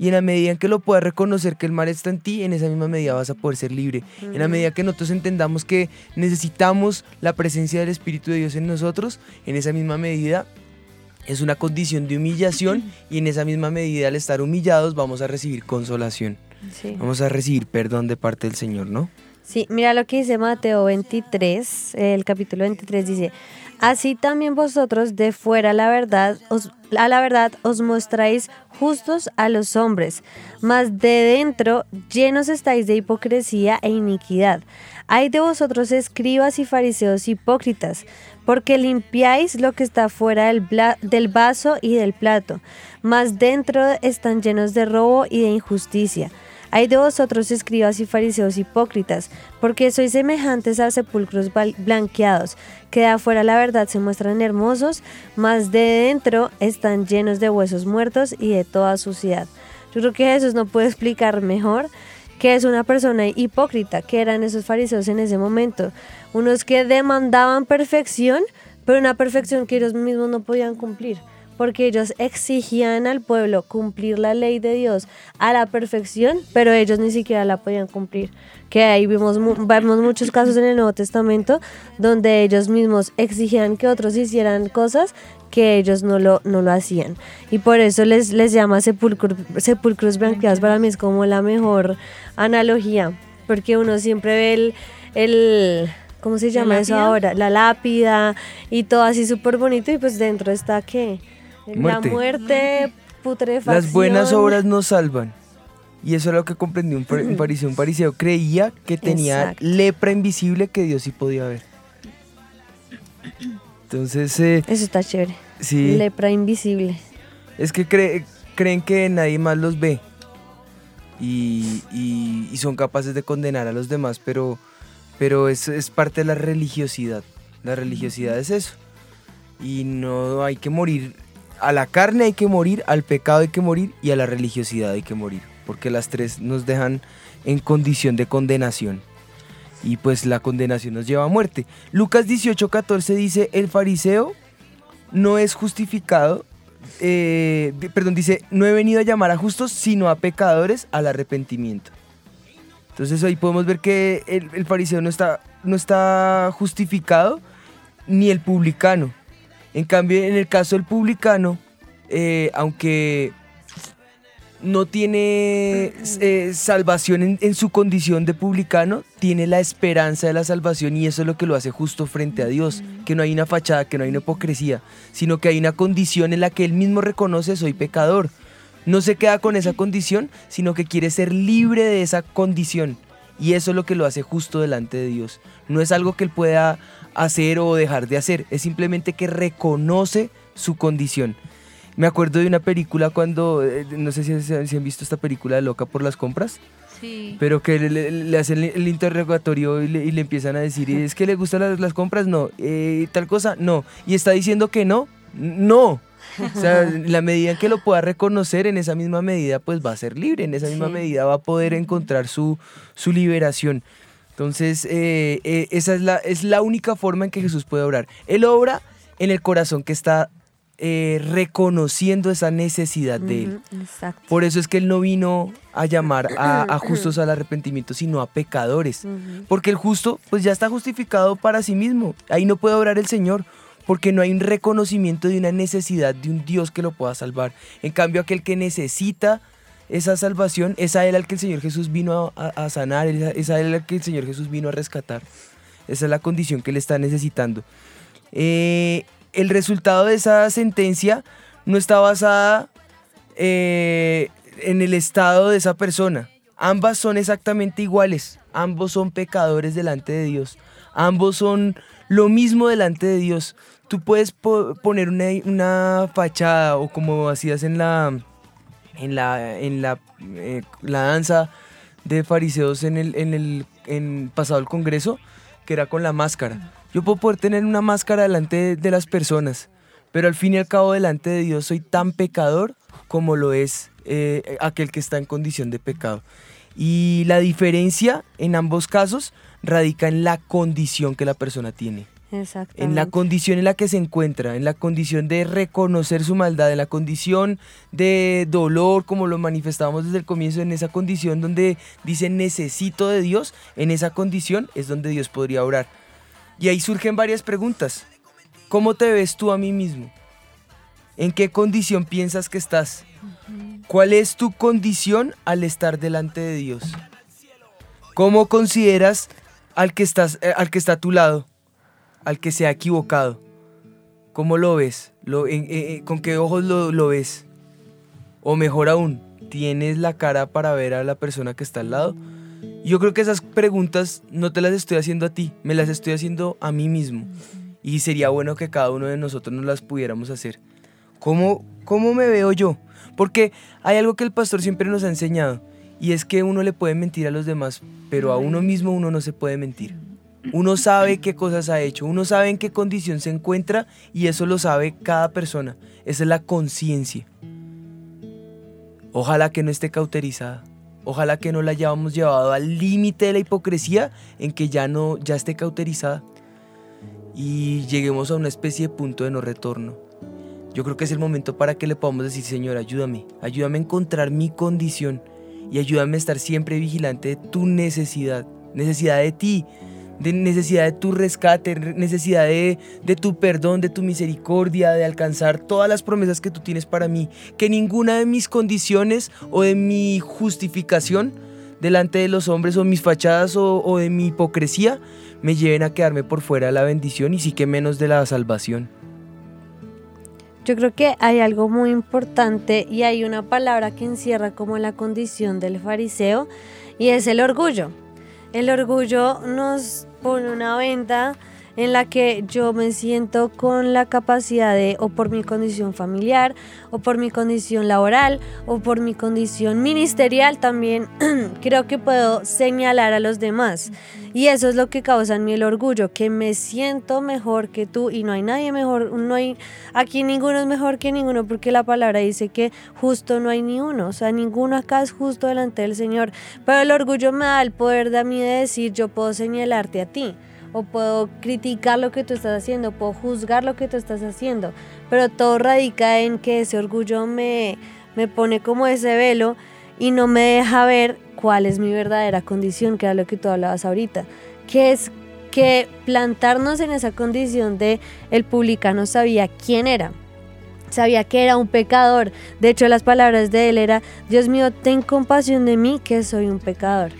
Y en la medida en que lo puedas reconocer que el mal está en ti, en esa misma medida vas a poder ser libre. En la medida que nosotros entendamos que necesitamos la presencia del Espíritu de Dios en nosotros, en esa misma medida es una condición de humillación y en esa misma medida al estar humillados vamos a recibir consolación. Sí. Vamos a recibir perdón de parte del Señor, ¿no? Sí, mira lo que dice Mateo 23, el capítulo 23 dice, así también vosotros de fuera la verdad, os, a la verdad os mostráis justos a los hombres, mas de dentro llenos estáis de hipocresía e iniquidad. Hay de vosotros escribas y fariseos hipócritas, porque limpiáis lo que está fuera del, vaso y del plato, mas dentro están llenos de robo y de injusticia. Hay de vosotros escribas y fariseos hipócritas, porque sois semejantes a sepulcros blanqueados, que de afuera la verdad se muestran hermosos, mas de dentro están llenos de huesos muertos y de toda suciedad. Yo creo que Jesús no puede explicar mejor que es una persona hipócrita, que eran esos fariseos en ese momento, unos que demandaban perfección, pero una perfección que ellos mismos no podían cumplir porque ellos exigían al pueblo cumplir la ley de Dios a la perfección, pero ellos ni siquiera la podían cumplir. Que ahí vimos, vemos muchos casos en el Nuevo Testamento donde ellos mismos exigían que otros hicieran cosas que ellos no lo, no lo hacían. Y por eso les, les llama sepulcro- sepulcros blanqueados. Para mí es como la mejor analogía, porque uno siempre ve el... el ¿Cómo se llama eso ahora? La lápida y todo así súper bonito y pues dentro está ¿qué? Muerte. La muerte, putrefacción. Las buenas obras nos salvan. Y eso es lo que comprendió un, un fariseo. Un fariseo creía que tenía Exacto. lepra invisible que Dios sí podía ver. Entonces, eh, Eso está chévere. sí. Lepra invisible. Es que cre- creen que nadie más los ve y, y- y son capaces de condenar a los demás, pero, pero es, es parte de la religiosidad. La religiosidad es eso. Y no hay que morir. A la carne hay que morir, al pecado hay que morir y a la religiosidad hay que morir. Porque las tres nos dejan en condición de condenación. Y pues la condenación nos lleva a muerte. Lucas 18:14 dice, el fariseo no es justificado eh, perdón, dice, no he venido a llamar a justos, sino a pecadores al arrepentimiento. Entonces ahí podemos ver que el, el fariseo no está, no está justificado, ni el publicano. En cambio, en el caso del publicano, eh, aunque no tiene eh, salvación en, en su condición de publicano, tiene la esperanza de la salvación y eso es lo que lo hace justo frente a Dios, que no hay una fachada, que no hay una hipocresía, sino que hay una condición en la que él mismo reconoce soy pecador. No se queda con esa condición, sino que quiere ser libre de esa condición. Y eso es lo que lo hace justo delante de Dios. No es algo que él pueda hacer o dejar de hacer, es simplemente que reconoce su condición. Me acuerdo de una película cuando, eh, no sé si, si han visto esta película de Loca por las compras, Sí. pero que le, hacen el interrogatorio y le, y le empiezan a decir, ¿es que le gustan las, las compras? No. Eh, ¿Tal cosa? No. ¿Y está diciendo que no? No. O sea, [laughs] la medida en que lo pueda reconocer, en esa misma medida, pues va a ser libre, en esa misma Sí. medida va a poder encontrar su, su liberación. Entonces, eh, eh, esa es la, es la única forma en que Jesús puede obrar. Él obra en el corazón que está eh, reconociendo esa necesidad de Él. Exacto. Por eso es que Él no vino a llamar a, a [clears throat] justos al arrepentimiento, sino a pecadores. Porque el justo, pues ya está justificado para sí mismo. Ahí no puede obrar el Señor, porque no hay un reconocimiento de una necesidad de un Dios que lo pueda salvar. En cambio, aquel que necesita esa salvación, es a Él al que el Señor Jesús vino a, sanar, es a- Él al que el Señor Jesús vino a rescatar. Esa es la condición que Él está necesitando. Eh, el resultado de esa sentencia no está basada eh, en el estado de esa persona. Ambas son exactamente iguales. Ambos son pecadores delante de Dios. Ambos son Lo mismo delante de Dios. Tú puedes po- poner una, una fachada o como hacías en la en la en la, eh, la danza de fariseos en el en el en pasado el congreso que era con la máscara. Yo puedo poder tener una máscara delante de, las personas, pero al fin y al cabo delante de Dios soy tan pecador como lo es eh, aquel que está en condición de pecado. Y la diferencia en ambos casos radica en la condición que la persona tiene. En la condición en la que se encuentra, en la condición de reconocer su maldad, en la condición de dolor, como lo manifestábamos desde el comienzo, en esa condición donde dice necesito de Dios, en esa condición es donde Dios podría orar. Y ahí surgen varias preguntas. ¿Cómo te ves tú a mí mismo? ¿En qué condición piensas que estás? ¿Cuál es tu condición al estar delante de Dios? ¿Cómo consideras al que, estás, eh, al que está a tu lado? Al que se ha equivocado. ¿Cómo lo ves? En- en- ¿Con qué ojos lo, lo ves? O mejor aún, ¿tienes la cara para ver a la persona que está al lado? Yo creo que esas preguntas no te las estoy haciendo a ti, me las estoy haciendo a mí mismo. Y sería bueno que cada uno de nosotros nos las pudiéramos hacer. ¿Cómo, ¿Cómo me veo yo? Porque hay algo que el pastor siempre nos ha enseñado, y es que uno le puede mentir a los demás, pero a uno mismo uno no se puede mentir. Uno sabe qué cosas ha hecho, uno sabe en qué condición se encuentra y eso lo sabe cada persona. Esa es la conciencia. Ojalá que no esté cauterizada. Ojalá que no la hayamos llevado al límite de la hipocresía en que ya no ya esté cauterizada y lleguemos a una especie de punto de no retorno. Yo creo que es el momento para que le podamos decir, Señor, ayúdame, ayúdame a encontrar mi condición y ayúdame a estar siempre vigilante de tu necesidad, necesidad de ti, de necesidad de tu rescate, necesidad de, de tu perdón, de tu misericordia, de alcanzar todas las promesas que tú tienes para mí. Que ninguna de mis condiciones o de mi justificación delante de los hombres o mis fachadas o, o de mi hipocresía me lleven a quedarme por fuera de la bendición y sí que menos de la salvación. Yo creo que hay algo muy importante y hay una palabra que encierra como la condición del fariseo y es el orgullo. El orgullo nos pone una venda en la que yo me siento con la capacidad de, o por mi condición familiar, o por mi condición laboral, o por mi condición ministerial también, [clears throat] creo que puedo señalar a los demás. Y eso es lo que causa en mí el orgullo, que me siento mejor que tú y no hay nadie mejor, no hay, aquí ninguno es mejor que ninguno porque la palabra dice que justo no hay ni uno, o sea, ninguno acá es justo delante del Señor. Pero el orgullo me da el poder de a mí de decir, yo puedo señalarte a ti o puedo criticar lo que tú estás haciendo, puedo juzgar lo que tú estás haciendo, pero todo radica en que ese orgullo me, me pone como ese velo y no me deja ver cuál es mi verdadera condición, que era lo que tú hablabas ahorita, que es que plantarnos en esa condición de el publicano sabía quién era, sabía que era un pecador, de hecho las palabras de él era, Dios mío, ten compasión de mí, que soy un pecador.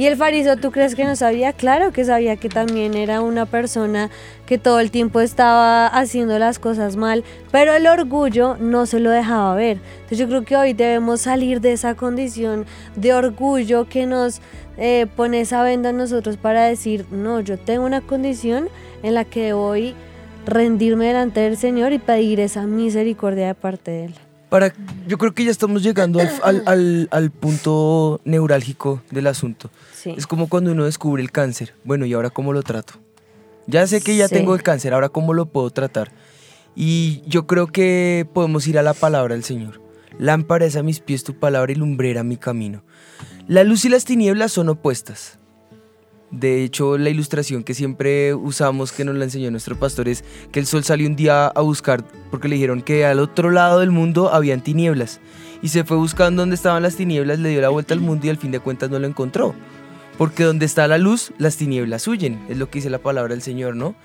Y el fariseo, ¿tú crees que no sabía? Claro que sabía que también era una persona que todo el tiempo estaba haciendo las cosas mal, pero el orgullo no se lo dejaba ver. Entonces yo creo que hoy debemos salir de esa condición de orgullo que nos eh, pone esa venda en nosotros para decir, no, yo tengo una condición en la que voy rendirme delante del Señor y pedir esa misericordia de parte de Él. Para, yo creo que ya estamos llegando al, al- [clears throat] al- al punto neurálgico del asunto. Sí. Es como cuando uno descubre el cáncer. Bueno, ¿y ahora cómo lo trato? Ya sé que ya Sí. tengo el cáncer, ahora cómo lo puedo tratar. Y yo creo que podemos ir a la palabra del Señor. Lámpara es a mis pies tu palabra y lumbrera mi camino. La luz y las tinieblas son opuestas. De hecho, la ilustración que siempre usamos, que nos la enseñó nuestro pastor, es que el sol salió un día a buscar, porque le dijeron que al otro lado del mundo habían tinieblas. Y se fue buscando dónde estaban las tinieblas, le dio la vuelta al mundo y al fin de cuentas no lo encontró. Porque donde está la luz, las tinieblas huyen, es lo que dice la palabra del Señor, ¿no?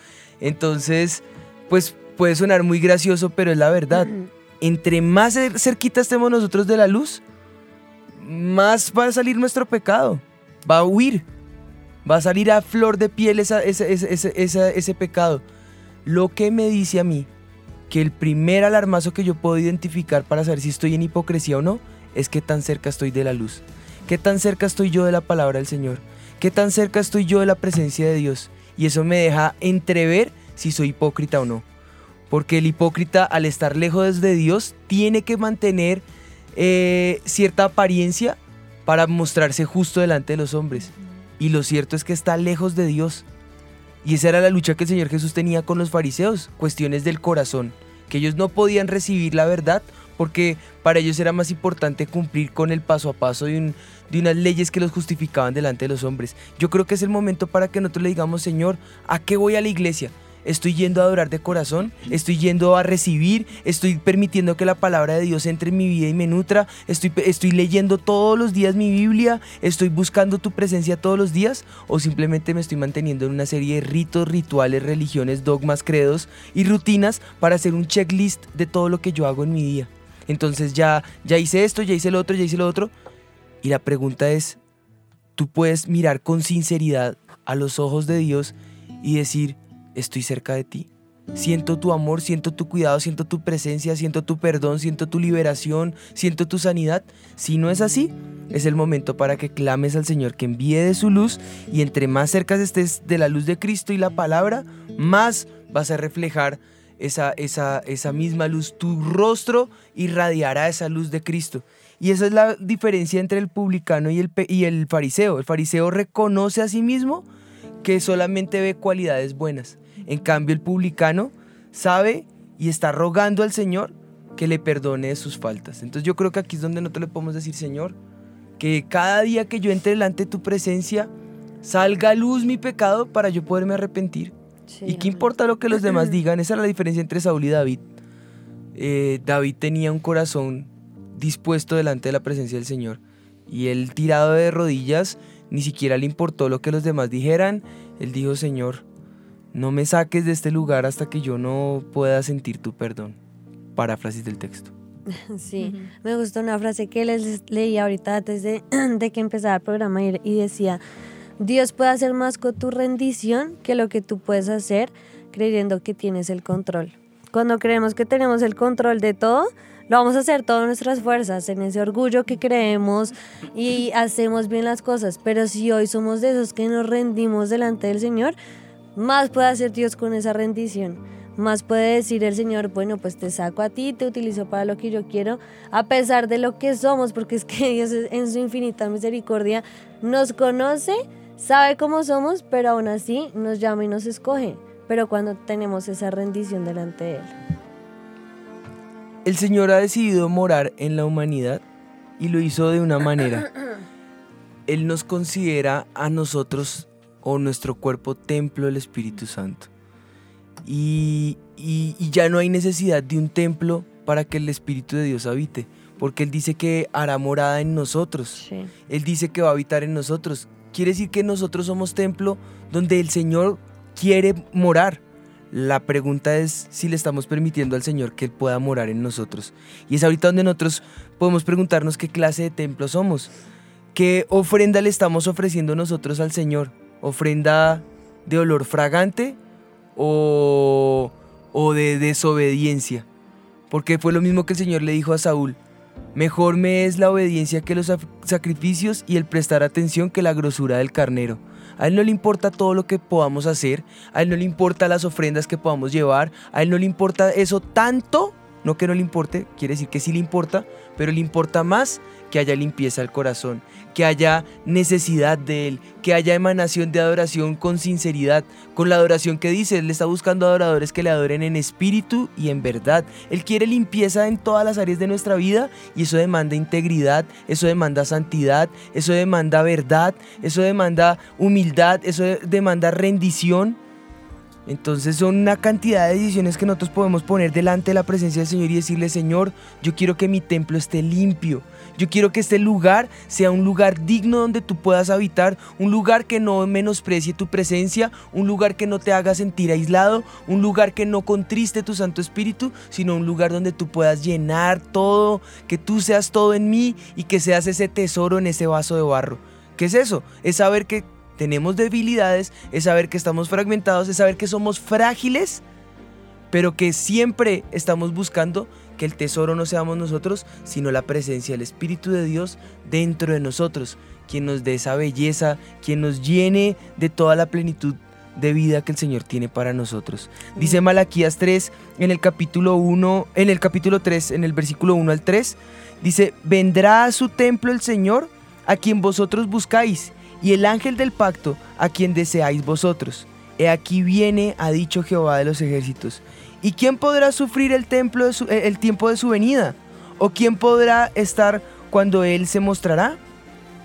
Entonces, pues puede sonar muy gracioso, pero es la verdad. Entre más cer- cerquita estemos nosotros de la luz, más va a salir nuestro pecado, va a huir, va a salir a flor de piel esa- ese, pecado. Lo que me dice a mí que el primer alarmazo que yo puedo identificar para saber si estoy en hipocresía o no es qué tan cerca estoy de la luz, qué tan cerca estoy yo de la palabra del Señor, qué tan cerca estoy yo de la presencia de Dios. y eso me deja entrever si soy hipócrita o no. Porque el hipócrita al estar lejos de Dios tiene que mantener eh, cierta apariencia para mostrarse justo delante de los hombres. Y lo cierto es que está lejos de Dios. Y esa era la lucha que el Señor Jesús tenía con los fariseos, cuestiones del corazón, que ellos no podían recibir la verdad porque para ellos era más importante cumplir con el paso a paso de, de unas leyes que los justificaban delante de los hombres. Yo creo que es el momento para que nosotros le digamos, Señor, ¿a qué voy a la iglesia? Estoy yendo a adorar de corazón, estoy yendo a recibir, estoy permitiendo que la palabra de Dios entre en mi vida y me nutra, estoy, estoy leyendo todos los días mi Biblia, estoy buscando tu presencia todos los días o simplemente me estoy manteniendo en una serie de ritos, rituales, religiones, dogmas, credos y rutinas para hacer un checklist de todo lo que yo hago en mi día. Entonces ya, ya hice esto, ya hice lo otro, ya hice lo otro. Y la pregunta es, tú puedes mirar con sinceridad a los ojos de Dios y decir, estoy cerca de ti. Siento tu amor, siento tu cuidado, siento tu presencia, siento tu perdón, siento tu liberación, siento tu sanidad. Si no es así, es el momento para que clames al Señor que envíe de su luz y entre más cerca estés de la luz de Cristo y la palabra, más vas a reflejar esa, esa, esa misma luz. Tu rostro irradiará esa luz de Cristo. Y esa es la diferencia entre el publicano y el, y el fariseo. El fariseo reconoce a sí mismo que solamente ve cualidades buenas. En cambio, el publicano sabe y está rogando al Señor que le perdone de sus faltas. Entonces yo creo que aquí es donde nosotros le podemos decir, Señor, que cada día que yo entre delante de tu presencia, salga a luz mi pecado para yo poderme arrepentir. Sí, ¿Y qué importa lo que los demás [clears throat] digan? Esa es la diferencia entre Saúl y David. Eh, David tenía un corazón dispuesto delante de la presencia del Señor. Y él tirado de rodillas, ni siquiera le importó lo que los demás dijeran. Él dijo, Señor, no me saques de este lugar hasta que yo no pueda sentir tu perdón. Paráfrasis del texto. [laughs] Sí, me gustó una frase que les leí ahorita antes de, [clears throat] de que empezara el programa y, y decía, Dios puede hacer más con tu rendición que lo que tú puedes hacer creyendo que tienes el control. Cuando creemos que tenemos el control de todo, lo vamos a hacer todas nuestras fuerzas, en ese orgullo que creemos y hacemos bien las cosas. Pero si hoy somos de esos que nos rendimos delante del Señor, más puede hacer Dios con esa rendición. Más puede decir el Señor, bueno, pues te saco a ti, te utilizo para lo que yo quiero, a pesar de lo que somos, porque es que [laughs] Dios en su infinita misericordia nos conoce, sabe cómo somos, pero aún así nos llama y nos escoge. Pero cuando tenemos esa rendición delante de Él. El Señor ha decidido morar en la humanidad y lo hizo de una manera. [clears throat] Él nos considera a nosotros o nuestro cuerpo templo del Espíritu Santo. Y, y- y ya no hay necesidad de un templo para que el Espíritu de Dios habite, porque Él dice que hará morada en nosotros. Sí. Él dice que va a habitar en nosotros. Quiere decir que nosotros somos templo donde el Señor quiere morar. La pregunta es si le estamos permitiendo al Señor que Él pueda morar en nosotros. Y es ahorita donde nosotros podemos preguntarnos qué clase de templo somos. ¿Qué ofrenda le estamos ofreciendo nosotros al Señor? ¿Ofrenda de olor fragante o, o de desobediencia? Porque fue lo mismo que el Señor le dijo a Saúl. Mejor me es la obediencia que los sacrificios y el prestar atención que la grosura del carnero. A él no le importa todo lo que podamos hacer, a él no le importa las ofrendas que podamos llevar, a él no le importa eso tanto, no que no le importe, quiere decir que sí le importa, pero le importa más que haya limpieza al corazón, que haya necesidad de él, que haya emanación de adoración con sinceridad, con la adoración que dice, él está buscando adoradores que le adoren en espíritu y en verdad. Él quiere limpieza en todas las áreas de nuestra vida y eso demanda integridad, eso demanda santidad, eso demanda verdad, eso demanda humildad, eso de- demanda rendición. Entonces son una cantidad de decisiones que nosotros podemos poner delante de la presencia del Señor y decirle, Señor, yo quiero que mi templo esté limpio. Yo quiero que este lugar sea un lugar digno donde tú puedas habitar, un lugar que no menosprecie tu presencia, un lugar que no te haga sentir aislado, un lugar que no contriste tu Santo Espíritu, sino un lugar donde tú puedas llenar todo, que tú seas todo en mí y que seas ese tesoro en ese vaso de barro. ¿Qué es eso? Es saber que tenemos debilidades, es saber que estamos fragmentados, es saber que somos frágiles, pero que siempre estamos buscando que el tesoro no seamos nosotros, sino la presencia del Espíritu de Dios dentro de nosotros, quien nos dé esa belleza, quien nos llene de toda la plenitud de vida que el Señor tiene para nosotros. Dice Malaquías 3 en el capítulo 1, en el capítulo 3, en el versículo 1 al 3, dice, "Vendrá a su templo el Señor, a quien vosotros buscáis, y el ángel del pacto, a quien deseáis vosotros. He aquí viene, ha dicho Jehová de los ejércitos. ¿Y quién podrá sufrir el, templo de su- eh, el tiempo de su venida? ¿O quién podrá estar cuando Él se mostrará?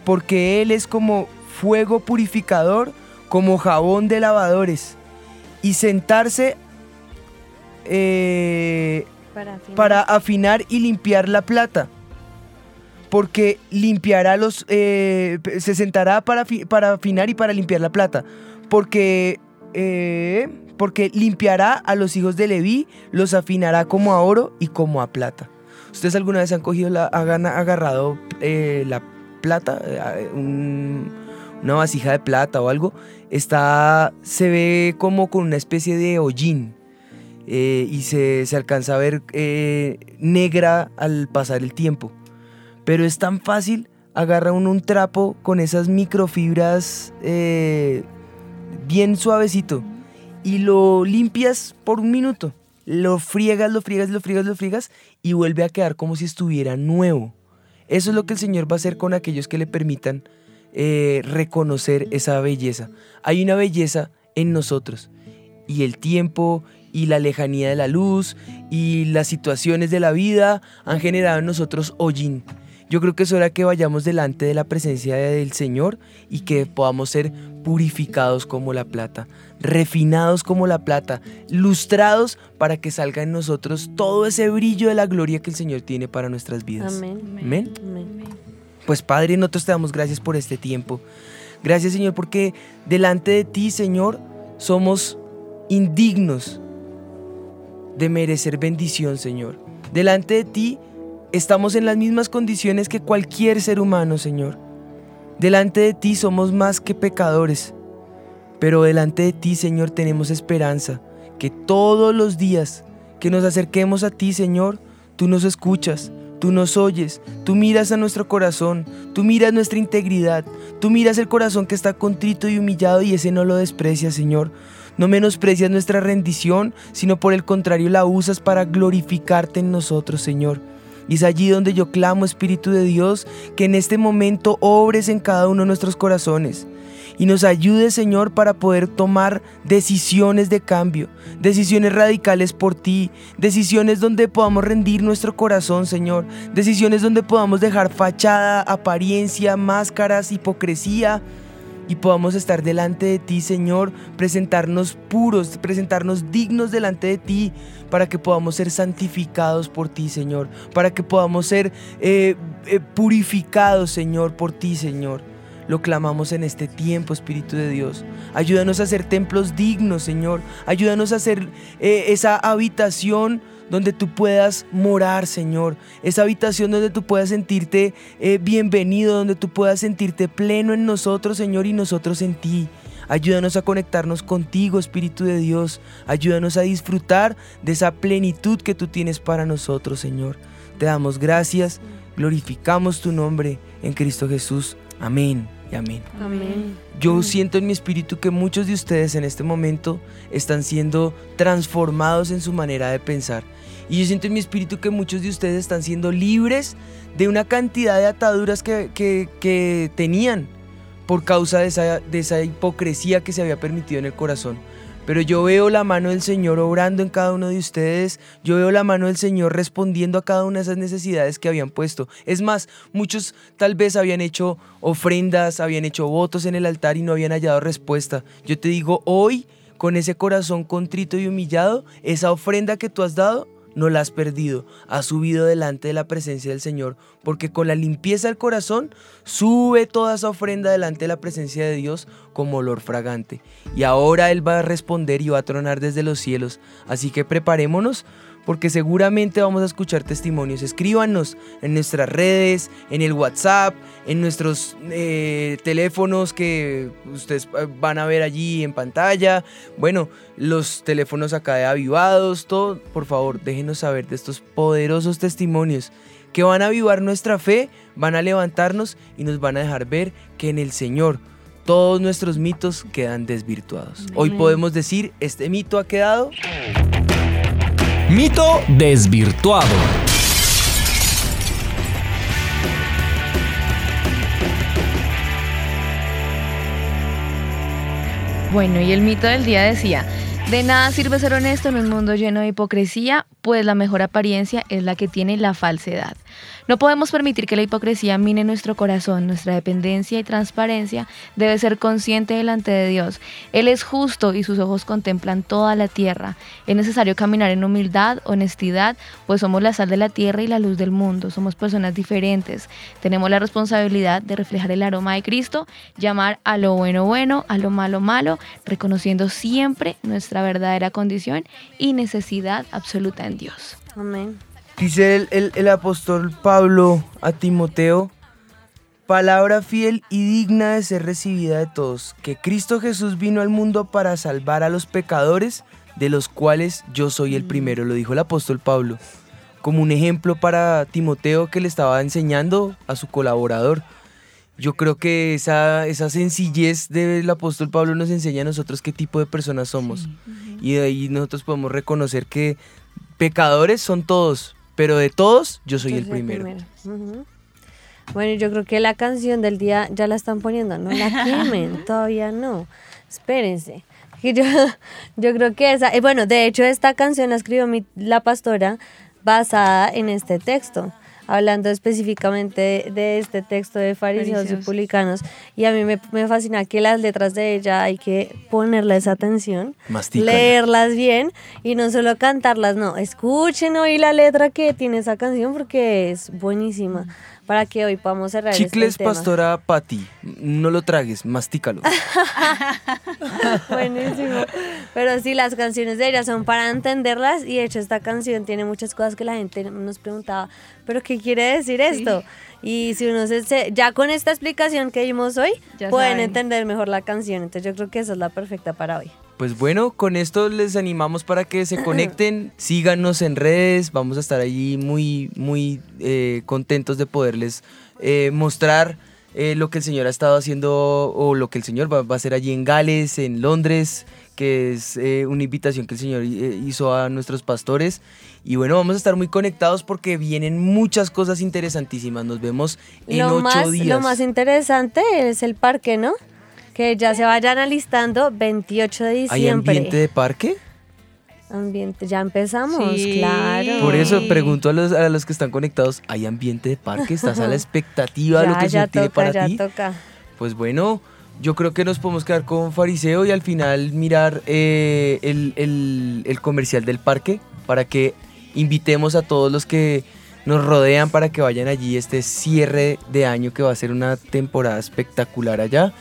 Porque Él es como fuego purificador, como jabón de lavadores. Y sentarse eh, Para afinar. para afinar y limpiar la plata. Porque limpiará los. eh, se sentará para, para afinar y para limpiar la plata. Porque. Eh, porque limpiará a los hijos de Leví, los afinará como a oro y como a plata. ¿Ustedes alguna vez han cogido hagan agarrado eh, la plata, eh, un- una vasija de plata o algo? Está, se ve como con una especie de hollín y se, se alcanza a ver negra al pasar el tiempo. Pero es tan fácil, agarra uno un trapo con esas microfibras bien suavecito y lo limpias por un minuto. Lo friegas, lo friegas, lo friegas, lo friegas y vuelve a quedar como si estuviera nuevo. Eso es lo que el Señor va a hacer con aquellos que le permitan eh, reconocer esa belleza. Hay una belleza en nosotros y el tiempo y la lejanía de la luz y las situaciones de la vida han generado en nosotros hollín. Yo creo que es hora que vayamos delante de la presencia del Señor y que podamos ser purificados como la plata, refinados como la plata, lustrados para que salga en nosotros todo ese brillo de la gloria que el Señor tiene para nuestras vidas. Amén. Amén. Amén. Pues Padre, nosotros te damos gracias por este tiempo. Gracias Señor porque delante de ti, Señor, somos indignos de merecer bendición, Señor. Delante de ti estamos en las mismas condiciones que cualquier ser humano, Señor. Delante de ti somos más que pecadores. Pero delante de ti, Señor, tenemos esperanza. Que todos los días que nos acerquemos a ti, Señor, tú nos escuchas, tú nos oyes, tú miras a nuestro corazón, tú miras nuestra integridad, tú miras el corazón que está contrito y humillado y ese no lo desprecias, Señor. No menosprecias nuestra rendición, sino por el contrario la usas para glorificarte en nosotros, Señor. Y es allí donde yo clamo, Espíritu de Dios, que en este momento obres en cada uno de nuestros corazones. Y nos ayude, Señor, para poder tomar decisiones de cambio, decisiones radicales por ti, decisiones donde podamos rendir nuestro corazón, Señor, decisiones donde podamos dejar fachada, apariencia, máscaras, hipocresía y podamos estar delante de ti, Señor, presentarnos puros, presentarnos dignos delante de ti, para que podamos ser santificados por ti, Señor, para que podamos ser eh, eh, purificados, Señor, por ti, Señor. Lo clamamos en este tiempo, Espíritu de Dios. Ayúdanos a ser templos dignos, Señor. Ayúdanos a ser eh, esa habitación donde tú puedas morar, Señor. Esa habitación donde tú puedas sentirte eh, bienvenido, donde tú puedas sentirte pleno en nosotros, Señor, y nosotros en ti. Ayúdanos a conectarnos contigo, Espíritu de Dios. Ayúdanos a disfrutar de esa plenitud que tú tienes para nosotros, Señor. Te damos gracias, glorificamos tu nombre en Cristo Jesús. Amén y amén. Amén. Yo siento en mi espíritu que muchos de ustedes en este momento están siendo transformados en su manera de pensar. Y yo siento en mi espíritu que muchos de ustedes están siendo libres de una cantidad de ataduras que, que- tenían por causa de esa, de esa hipocresía que se había permitido en el corazón. Pero yo veo la mano del Señor obrando en cada uno de ustedes. Yo veo la mano del Señor respondiendo a cada una de esas necesidades que habían puesto. Es más, muchos tal vez habían hecho ofrendas, habían hecho votos en el altar y no habían hallado respuesta. Yo te digo, hoy, con ese corazón contrito y humillado, esa ofrenda que tú has dado, no la has perdido, has subido delante de la presencia del Señor, porque con la limpieza del corazón sube toda esa ofrenda delante de la presencia de Dios como olor fragante. Y ahora Él va a responder y va a tronar desde los cielos. Así que preparémonos porque seguramente vamos a escuchar testimonios. Escríbanos en nuestras redes, en el WhatsApp, en nuestros eh, teléfonos que ustedes eh, van a ver allí en pantalla. Bueno, los teléfonos acá de avivados, todo. Por favor, déjenos saber de estos poderosos testimonios que van a avivar nuestra fe, van a levantarnos y nos van a dejar ver que en el Señor todos nuestros mitos quedan desvirtuados. Hoy podemos decir, este mito ha quedado Mito desvirtuado. Bueno, y el mito del día decía, de nada sirve ser honesto en un mundo lleno de hipocresía, pues la mejor apariencia es la que tiene la falsedad. No podemos permitir que la hipocresía mine nuestro corazón, nuestra dependencia y transparencia debe ser consciente delante de Dios. Él es justo y sus ojos contemplan toda la tierra. Es necesario caminar en humildad, honestidad, pues somos la sal de la tierra y la luz del mundo. Somos personas diferentes. Tenemos la responsabilidad de reflejar el aroma de Cristo, llamar a lo bueno bueno, a lo malo malo, reconociendo siempre nuestra verdadera condición y necesidad absoluta en Dios. Amén. Dice el, el- el apóstol Pablo a Timoteo, palabra fiel y digna de ser recibida de todos, que Cristo Jesús vino al mundo para salvar a los pecadores, de los cuales yo soy el primero, lo dijo el apóstol Pablo, como un ejemplo para Timoteo que le estaba enseñando a su colaborador. Yo creo que esa, esa sencillez del apóstol Pablo nos enseña a nosotros qué tipo de personas somos. Y de ahí nosotros podemos reconocer que pecadores son todos, pero de todos yo soy Yo el primero. Bueno, yo creo que la canción del día ya la están poniendo, no la [laughs] quemen, todavía no. Espérense. [laughs] Yo, yo creo que esa, eh, bueno, de hecho esta canción la escribió mi- la pastora basada en este texto, hablando específicamente de, de este texto de fariseos, y publicanos. Y a mí me, me fascina que las letras de ella hay que ponerles atención, Mastícala. leerlas bien y no solo cantarlas, no, escuchen hoy la letra que tiene esa canción porque es buenísima para que hoy podamos cerrar Chicles este tema. Pastora Patti, no lo tragues, mastícalo. [laughs] Buenísimo. Pero sí, las canciones de ella son para entenderlas y de hecho esta canción tiene muchas cosas que la gente nos preguntaba, pero ¿qué quiere decir esto? Y si uno se, se- ya con esta explicación que dimos hoy, Ya pueden saben. entender mejor la canción. Entonces yo creo que esa es la perfecta para hoy. Pues bueno, con esto les animamos para que se conecten, [clears throat] síganos en redes, vamos a estar allí muy, muy eh, contentos de poderles eh, mostrar eh, lo que el Señor ha estado haciendo o lo que el Señor va, va a hacer allí en Gales, en Londres, que es eh, una invitación que el Señor eh, hizo a nuestros pastores. Y bueno, vamos a estar muy conectados porque vienen muchas cosas interesantísimas. Nos vemos en Lo ocho más, días. lo más interesante es el parque, ¿no? Que ya se vayan alistando 28 de ¿Hay diciembre. ambiente de parque? Ambiente, ya empezamos, Sí. claro. Por eso pregunto a los, a los que están conectados, ¿hay ambiente de parque? ¿Estás a la [laughs] expectativa de lo Ya, que ya se tiene toca, para ya ti? toca. Pues bueno, yo creo que nos podemos quedar con Fariseo y al final mirar eh, el, el- el comercial del parque para que invitemos a todos los que nos rodean para que vayan allí este cierre de año que va a ser una temporada espectacular allá.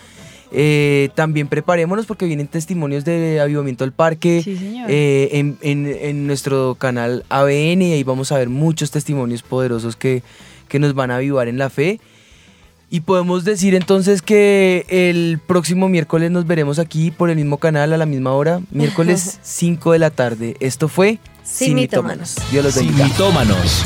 Eh, también preparémonos porque vienen testimonios de Avivamiento del Parque Sí, señor. eh, en, en- en nuestro canal ABN y ahí vamos a ver muchos testimonios poderosos que, que nos van a avivar en la fe. Y podemos decir entonces que el próximo miércoles nos veremos aquí por el mismo canal a la misma hora, [laughs] miércoles 5 de la tarde. Esto fue Sin mitómanos. Dios los Sin bendiga. mitómanos.